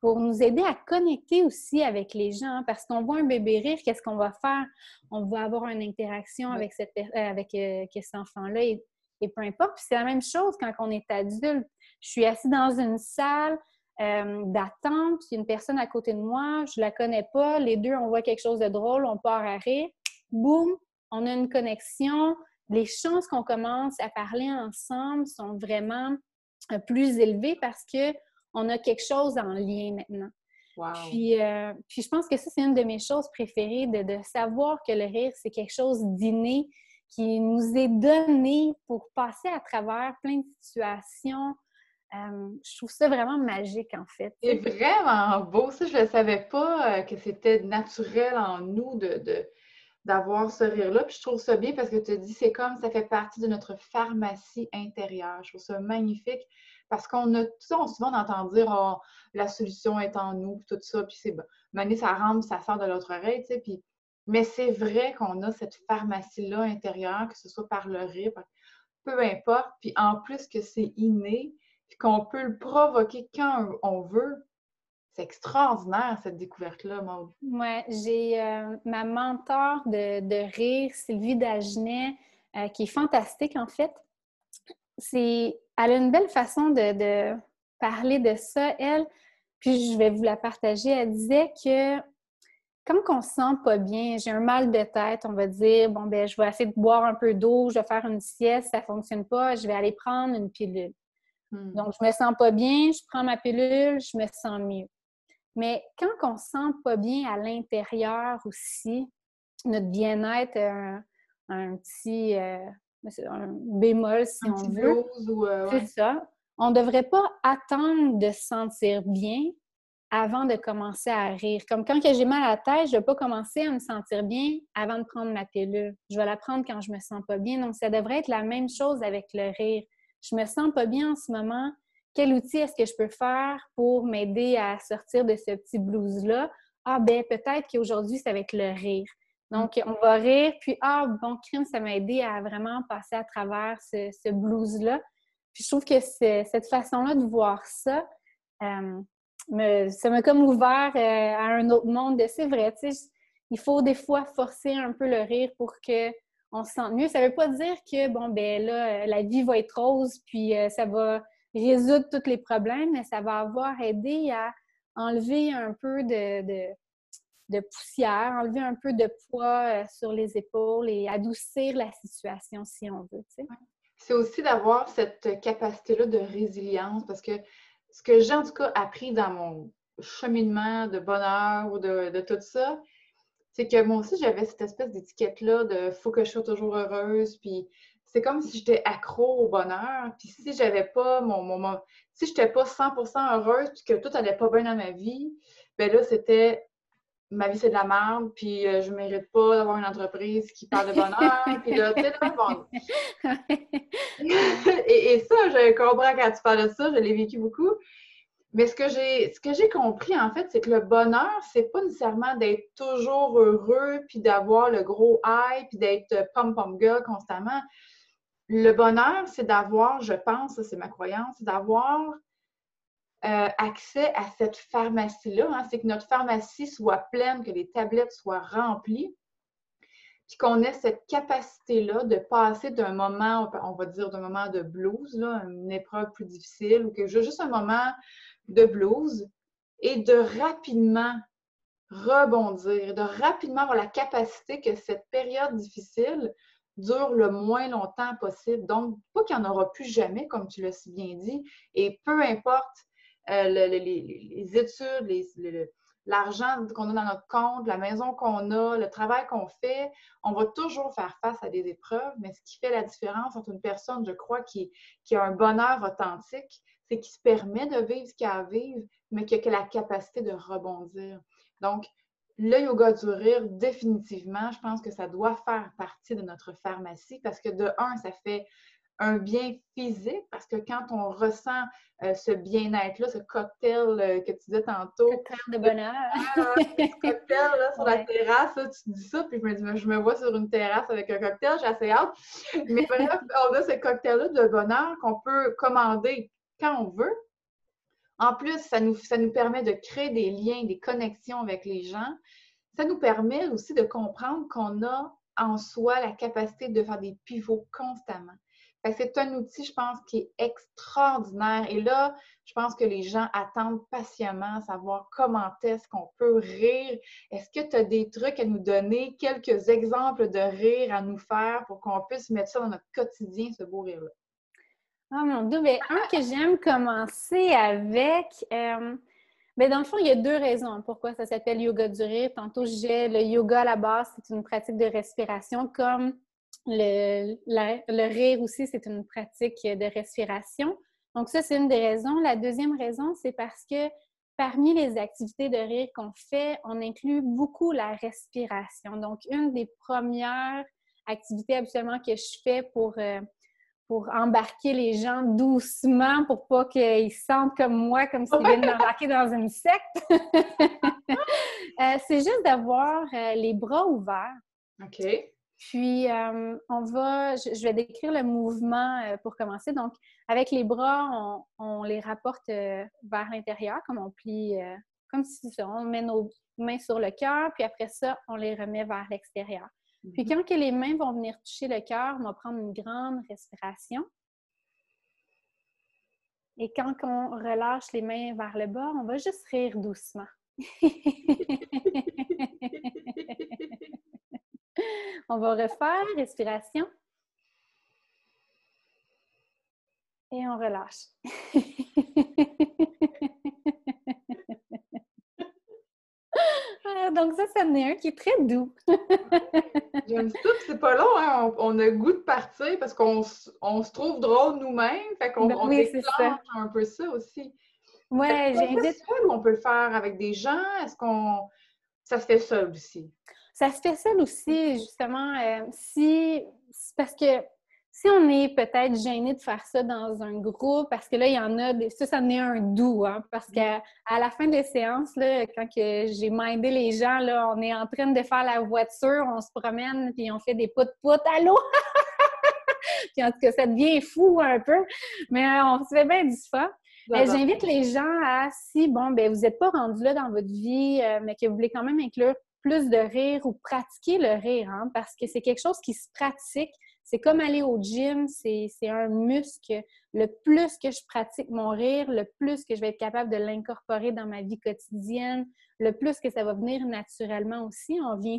pour nous aider à connecter aussi avec les gens. Parce qu'on voit un bébé rire, qu'est-ce qu'on va faire? On va avoir une interaction avec, cette, euh, avec euh, cet enfant-là et, et, peu importe. Puis c'est la même chose quand on est adulte. Je suis assis dans une salle, euh, d'attente, puis une personne à côté de moi, je la connais pas, les deux, on voit quelque chose de drôle, on part à rire, boum, on a une connexion. Les chances qu'on commence à parler ensemble sont vraiment euh, plus élevées parce que on a quelque chose en lien maintenant. Puis, euh, puis je pense que ça, c'est une de mes choses préférées, de, de savoir que le rire, c'est quelque chose d'inné qui nous est donné pour passer à travers plein de situations, je trouve ça vraiment magique, en fait. C'est vraiment beau. Ça, je ne savais pas euh, que c'était naturel en nous de, d'avoir ce rire-là. Puis je trouve ça bien parce que tu dis, c'est comme ça fait partie de notre pharmacie intérieure. Je trouve ça magnifique parce qu'on a, tout ça, on souvent entend dire, oh, la solution est en nous, puis tout ça, puis c'est bon. Mané, ça rentre, ça sort de l'autre oreille, tu sais, puis... Mais c'est vrai qu'on a cette pharmacie-là intérieure, que ce soit par le rire, peu importe, puis en plus que c'est inné, qu'on peut le provoquer quand on veut. C'est extraordinaire, cette découverte-là, Maud. Oui, j'ai euh, ma mentor de, rire, Sylvie Dagenet, euh, qui est fantastique, en fait. C'est, elle a une belle façon de, parler de ça, elle. Puis je vais vous la partager. Elle disait que quand on se sent pas bien, j'ai un mal de tête, on va dire, bon, ben, je vais essayer de boire un peu d'eau, je vais faire une sieste, ça fonctionne pas, je vais aller prendre une pilule. Hmm. Donc, je me sens pas bien, je prends ma pilule, je me sens mieux. Mais quand on se sent pas bien à l'intérieur aussi, notre bien-être, un, un petit euh, bémol, si on veut. Euh, C'est ça. On ne devrait pas attendre de se sentir bien avant de commencer à rire. Comme quand j'ai mal à la tête, je ne vais pas commencer à me sentir bien avant de prendre ma pilule. Je vais la prendre quand je me sens pas bien. Donc, ça devrait être la même chose avec le rire je me sens pas bien en ce moment. Quel outil est-ce que je peux faire pour m'aider à sortir de ce petit blues-là? Ah, ben peut-être qu'aujourd'hui, ça va être le rire. Donc, on va rire, puis ah, bon, crime, ça m'a aidé à vraiment passer à travers ce, blues-là. Puis je trouve que cette façon-là de voir ça, euh, ça m'a comme ouvert euh, à un autre monde. C'est vrai, tu sais, il faut des fois forcer un peu le rire pour que on se sent mieux. Ça ne veut pas dire que, bon, ben là, la vie va être rose, puis euh, ça va résoudre tous les problèmes, mais ça va avoir aidé à enlever un peu de, poussière, enlever un peu de poids euh, sur les épaules et adoucir la situation si on veut. C'est aussi d'avoir cette capacité-là de résilience parce que ce que j'ai en tout cas appris dans mon cheminement de bonheur ou de tout ça, c'est que moi aussi, j'avais cette espèce d'étiquette-là de faut que je sois toujours heureuse. Puis c'est comme si j'étais accro au bonheur. Puis si j'avais pas mon moment, si j'étais pas 100% heureuse puis que tout allait pas bien dans ma vie, ben là, c'était ma vie, c'est de la merde, puis euh, je mérite pas d'avoir une entreprise qui parle de bonheur. puis là, tu sais, bon. et, et, ça, je comprends quand tu parles de ça, je l'ai vécu beaucoup. Mais ce que j'ai compris, en fait, c'est que le bonheur, c'est pas nécessairement d'être toujours heureux, puis d'avoir le gros high, puis d'être pom-pom girl constamment. Le bonheur, c'est d'avoir, je pense, c'est ma croyance, c'est d'avoir euh, accès à cette pharmacie-là. Hein. c'est que notre pharmacie soit pleine, que les tablettes soient remplies, puis qu'on ait cette capacité-là de passer d'un moment, on va dire d'un moment de blues, une épreuve plus difficile, ou que juste un moment de blues et de rapidement rebondir, de rapidement avoir la capacité que cette période difficile dure le moins longtemps possible. Donc, pas qu'il n'y en aura plus jamais, comme tu l'as si bien dit, et peu importe euh, les, études, l'argent qu'on a dans notre compte, la maison qu'on a, le travail qu'on fait, on va toujours faire face à des épreuves, mais ce qui fait la différence entre une personne, je crois, qui, qui a un bonheur authentique, c'est qu'il se permet de vivre ce qu'il a à vivre, mais qui a la capacité de rebondir. Donc, le yoga du rire, définitivement, je pense que ça doit faire partie de notre pharmacie parce que de un, ça fait un bien physique parce que quand on ressent euh, ce bien-être-là, ce cocktail euh, que tu disais tantôt. Cocktail de bonheur. Ah, ce cocktail sur la terrasse, tu dis ça, puis je me dis, je me vois sur une terrasse avec un cocktail, j'ai assez hâte. Mais bref, on a ce cocktail-là de bonheur qu'on peut commander quand on veut. En plus, ça nous, ça nous permet de créer des liens, des connexions avec les gens. Ça nous permet aussi de comprendre qu'on a en soi la capacité de faire des pivots constamment. C'est un outil, je pense, qui est extraordinaire. Et là, je pense que les gens attendent patiemment savoir comment est-ce qu'on peut rire. Est-ce que tu as des trucs à nous donner, quelques exemples de rire à nous faire pour qu'on puisse mettre ça dans notre quotidien, ce beau rire-là? Oh mon Dieu, ben, un que j'aime commencer avec, euh, ben, dans le fond, il y a deux raisons pourquoi ça s'appelle yoga du rire. Tantôt, j'ai le yoga à la base, c'est une pratique de respiration, comme le, le rire aussi, c'est une pratique de respiration. Donc, ça, c'est une des raisons. La deuxième raison, c'est parce que parmi les activités de rire qu'on fait, on inclut beaucoup la respiration. Donc, une des premières activités habituellement que je fais pour euh, pour embarquer les gens doucement pour pas qu'ils sentent comme moi, comme s'ils viennent d'embarquer dans une secte. Euh, c'est juste d'avoir euh, les bras ouverts. OK. Puis, euh, on va, je, vais décrire le mouvement pour commencer. Donc, avec les bras, on, on les rapporte vers l'intérieur, comme on plie, comme si on met nos mains sur le cœur, puis après ça, on les remet vers l'extérieur. Puis mhm. quand les mains vont venir toucher le cœur, on va prendre une grande respiration. Et quand on relâche les mains vers le bas, on va juste rire doucement. on va refaire respiration. Et on relâche. donc ça, ça en est un qui est très doux. J'aime ça, c'est pas long, hein? on, a goût de partir parce qu'on se trouve drôle nous-mêmes, fait qu'on ben un peu ça aussi. Ouais, j'invite... On peut le faire avec des gens? Est-ce qu'on... Ça se fait seul aussi? Ça se fait seul aussi, justement, euh, si... Parce que si on est peut-être gêné de faire ça dans un groupe, parce que là, il y en a, ça, ça en est un doux, hein, parce mm. qu'à à la fin des séances, là, quand j'ai mindé les gens, là, on est en train de faire la voiture, on se promène, puis on fait des pout-pout, allô? puis en tout cas, ça devient fou un peu, mais euh, on se fait bien du fun. J'invite les gens à, si, bon, ben vous n'êtes pas rendu là dans votre vie, euh, mais que vous voulez quand même inclure plus de rire ou pratiquer le rire, hein, parce que c'est quelque chose qui se pratique, c'est comme aller au gym, c'est un muscle. Le plus que je pratique mon rire, le plus que je vais être capable de l'incorporer dans ma vie quotidienne, le plus que ça va venir naturellement aussi. On vient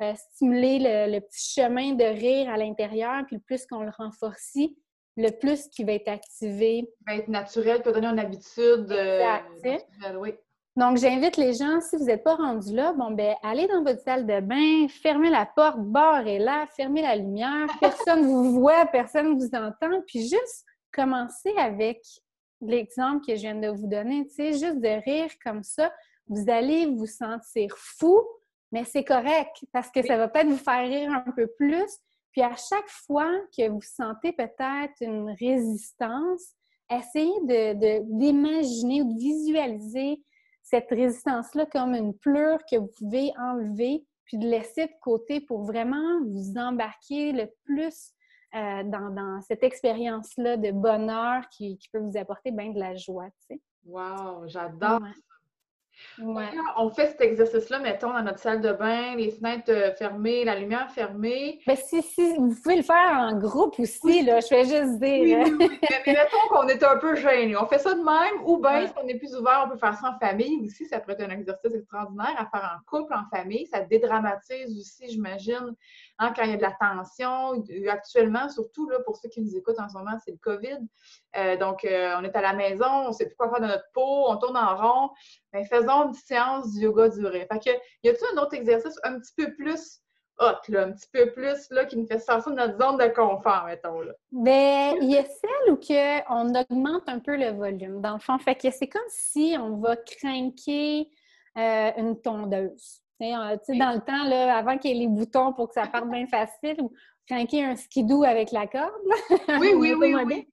euh, stimuler le, petit chemin de rire à l'intérieur, puis le plus qu'on le renforce, le plus qu'il va être activé. Il va être naturel, peut donner une habitude. Euh, oui. Donc, j'invite les gens, si vous n'êtes pas rendu là, bon, ben, allez dans votre salle de bain, fermez la porte, barrez-la, fermez la lumière, personne ne vous voit, personne ne vous entend, puis juste commencez avec l'exemple que je viens de vous donner, tu sais, juste de rire comme ça, vous allez vous sentir fou, mais c'est correct parce que ça va peut-être vous faire rire un peu plus. Puis à chaque fois que vous sentez peut-être une résistance, essayez d'imaginer de, ou de visualiser cette résistance-là comme une pleure que vous pouvez enlever puis de laisser de côté pour vraiment vous embarquer le plus euh, dans, cette expérience-là de bonheur qui, peut vous apporter bien de la joie, tu sais. Wow, j'adore On fait cet exercice-là, mettons, dans notre salle de bain, les fenêtres euh, fermées, la lumière fermée. Mais ben, si, si, vous pouvez le faire en groupe aussi, là, je fais juste dire. Oui, oui, mais, mettons qu'on est un peu gêné. On fait ça de même, ou bien, si on est plus ouvert, on peut faire ça en famille aussi. Ça pourrait être un exercice extraordinaire à faire en couple, en famille. Ça dédramatise aussi, j'imagine, hein, quand il y a de la tension. Actuellement, surtout, là, pour ceux qui nous écoutent en ce moment, c'est le COVID. Euh, donc, euh, on est à la maison, on ne sait plus quoi faire de notre peau, on tourne en rond. Faisons une séance du yoga durée. Fait que, y a-t-il un autre exercice un petit peu plus hot, là, un petit peu plus, là, qui nous fait sortir de notre zone de confort, mettons, là? Bien, il y a celle où on augmente un peu le volume, dans le fond. Fait que c'est comme si on va craquer euh, une tondeuse. Dans le temps, là, avant qu'il y ait les boutons pour que ça parte bien facile, ou craquer un skidoo avec la corde. Oui, oui, oui, oui.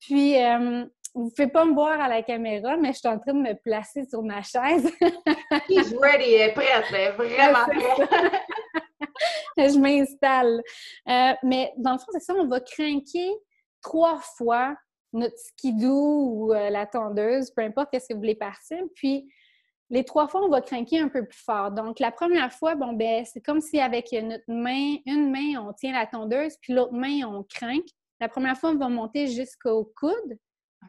Puis, euh, vous ne pouvez pas me voir à la caméra, mais je suis en train de me placer sur ma chaise. He's ready, elle est prête, elle est vraiment prête. je m'installe. Euh, mais dans le fond, c'est ça, on va craquer trois fois notre skidoo ou euh, la tondeuse, peu importe qu'est-ce que vous voulez partir. Puis, les trois fois, on va craquer un peu plus fort. Donc, la première fois, bon, ben, c'est comme si avec notre main, une main, on tient la tondeuse, puis l'autre main, on craque. La première fois, on va monter jusqu'au coude.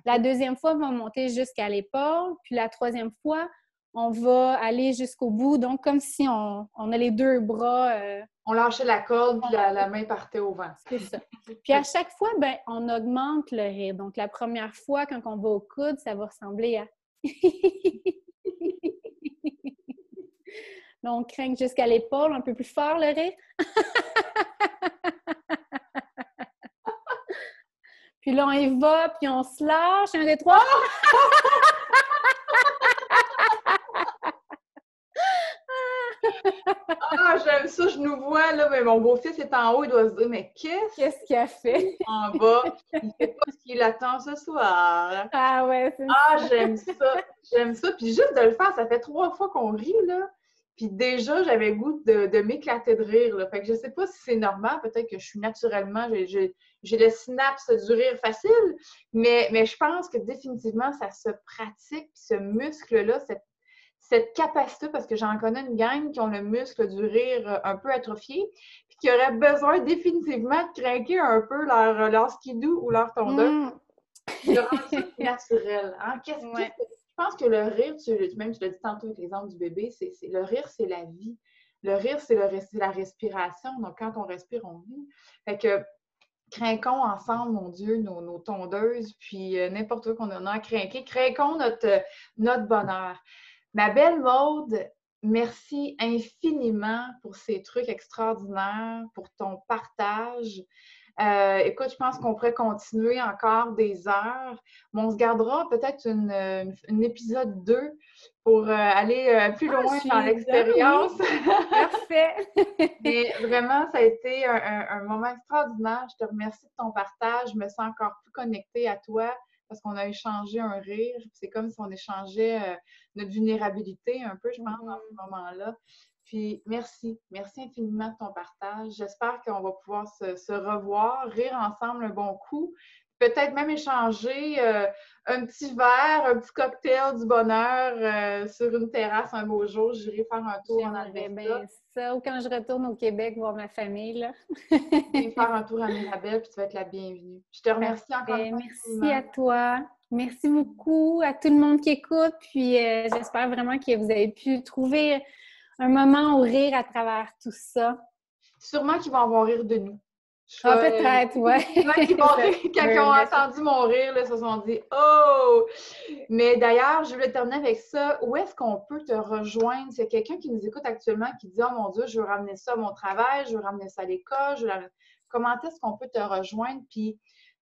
La deuxième fois, on va monter jusqu'à l'épaule. Puis la troisième fois, on va aller jusqu'au bout. Donc, comme si on, a les deux bras. Euh, on lâchait la corde, puis la, main partait au vent. C'est ça. Puis à chaque fois, ben, on augmente le rire. Donc, la première fois, quand on va au coude, ça va ressembler à. Donc, on craint jusqu'à l'épaule, un peu plus fort le rire. Puis là, on y va, puis on se lâche. Un, des trois. ah, j'aime ça, je nous vois, là, mais mon beau-fils est en haut, il doit se dire, mais qu'est-ce qu'est-ce qu'il a fait? En bas, il sait pas ce qu'il attend ce soir. Ah ouais, c'est Ah, j'aime ça, j'aime ça. Puis juste de le faire, ça fait trois fois qu'on rit, là. Puis déjà, j'avais goût de, m'éclater de rire. Là. Fait que je sais pas si c'est normal, peut-être que je suis naturellement, j'ai le synapse du rire facile, mais, mais je pense que définitivement, ça se pratique, ce muscle-là, cette, cette capacité, parce que j'en connais une gang qui ont le muscle du rire euh, un peu atrophié, puis qui auraient besoin définitivement de craquer un peu leur, leur skidoo ou leur. Mmh. De rendre ça naturel. Hein? Qu'est-ce que je pense que le rire, tu, même tu l'as dit tantôt avec l'exemple du bébé, c'est, le rire, c'est la vie. Le rire, c'est, la respiration. Donc, quand on respire, on vit. Fait que, craquons ensemble, mon Dieu, nos, tondeuses, puis euh, n'importe quoi qu'on en a à. Craquons notre, notre bonheur. Ma belle Maude, merci infiniment pour ces trucs extraordinaires, pour ton partage. Euh, écoute, je pense qu'on pourrait continuer encore des heures, mais on se gardera peut-être une, une, épisode 2 pour euh, aller euh, plus ah, loin dans l'expérience. Parfait! mais vraiment, ça a été un, moment extraordinaire. Je te remercie de ton partage. Je me sens encore plus connectée à toi parce qu'on a échangé un rire. C'est comme si on échangeait notre vulnérabilité un peu, je pense, dans ce mm-hmm. moment-là. Puis merci, merci infiniment de ton partage. J'espère qu'on va pouvoir se, revoir, rire ensemble un bon coup, peut-être même échanger euh, un petit verre, un petit cocktail du bonheur euh, sur une terrasse un beau jour. J'irai faire un tour en Alberta. ça, ou quand je retourne au Québec voir ma famille. Là. faire un tour à Mirabel, puis tu vas être la bienvenue. Je te remercie encore. merci à toi. Merci beaucoup à tout le monde qui écoute. Puis euh, j'espère vraiment que vous avez pu trouver un moment où rire à travers tout ça. Sûrement qu'ils vont avoir rire de nous. Ah, peut-être, ouais. quand ils ont entendu mon rire, ils se sont dit Oh! Mais d'ailleurs, je voulais terminer avec ça. Où est-ce qu'on peut te rejoindre? C'est quelqu'un qui nous écoute actuellement qui dit Oh mon Dieu, je veux ramener ça à mon travail, je veux ramener ça à l'école. Comment est-ce qu'on peut te rejoindre puis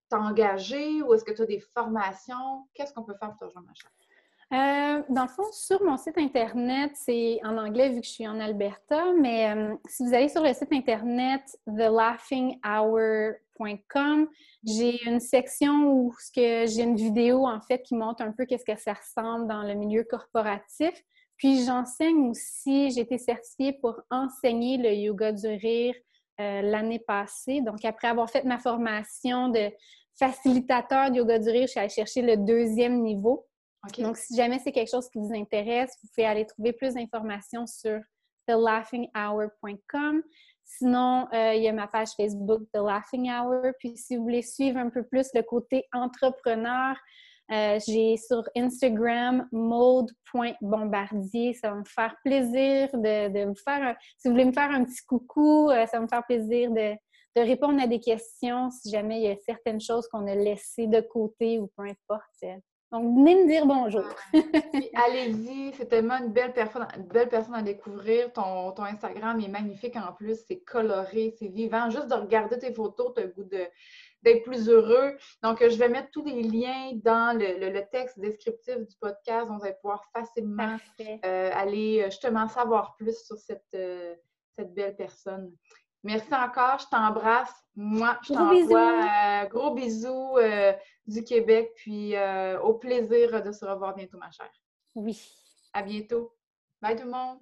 t'engager? Ou est-ce que tu as des formations? Qu'est-ce qu'on peut faire pour te rejoindre, Macha? Euh, dans le fond, sur mon site Internet, c'est en anglais vu que je suis en Alberta, mais euh, si vous allez sur le site Internet thelaughinghour.com, j'ai une section où j'ai une vidéo en fait qui montre un peu qu'est-ce que ça ressemble dans le milieu corporatif. Puis j'enseigne aussi, j'ai été certifiée pour enseigner le yoga du rire euh, l'année passée. Donc après avoir fait ma formation de facilitateur de yoga du rire, je suis allée chercher le deuxième niveau. Donc, si jamais c'est quelque chose qui vous intéresse, vous pouvez aller trouver plus d'informations sur thelaughinghour.com. Sinon, euh, il y a ma page Facebook The Laughing Hour. Puis, si vous voulez suivre un peu plus le côté entrepreneur, euh, j'ai sur Instagram mode.bombardier. Ça va me faire plaisir de, vous faire. si vous voulez me faire un petit coucou, euh, ça va me faire plaisir de, répondre à des questions si jamais il y a certaines choses qu'on a laissées de côté ou peu importe. Donc, venez me dire bonjour. Allez-y, c'est tellement une belle personne, belle personne à découvrir. Ton, ton Instagram est magnifique en plus, c'est coloré, c'est vivant. Juste de regarder tes photos, tu as le goût d'être plus heureux. Donc, je vais mettre tous les liens dans le, texte descriptif du podcast. Donc, vous allez pouvoir facilement euh, aller euh, justement savoir plus sur cette, euh, cette belle personne. Merci encore, je t'embrasse. Moi, je t'envoie euh, gros bisous euh, du Québec, puis euh, au plaisir de se revoir bientôt, ma chère. Oui. À bientôt. Bye tout le monde.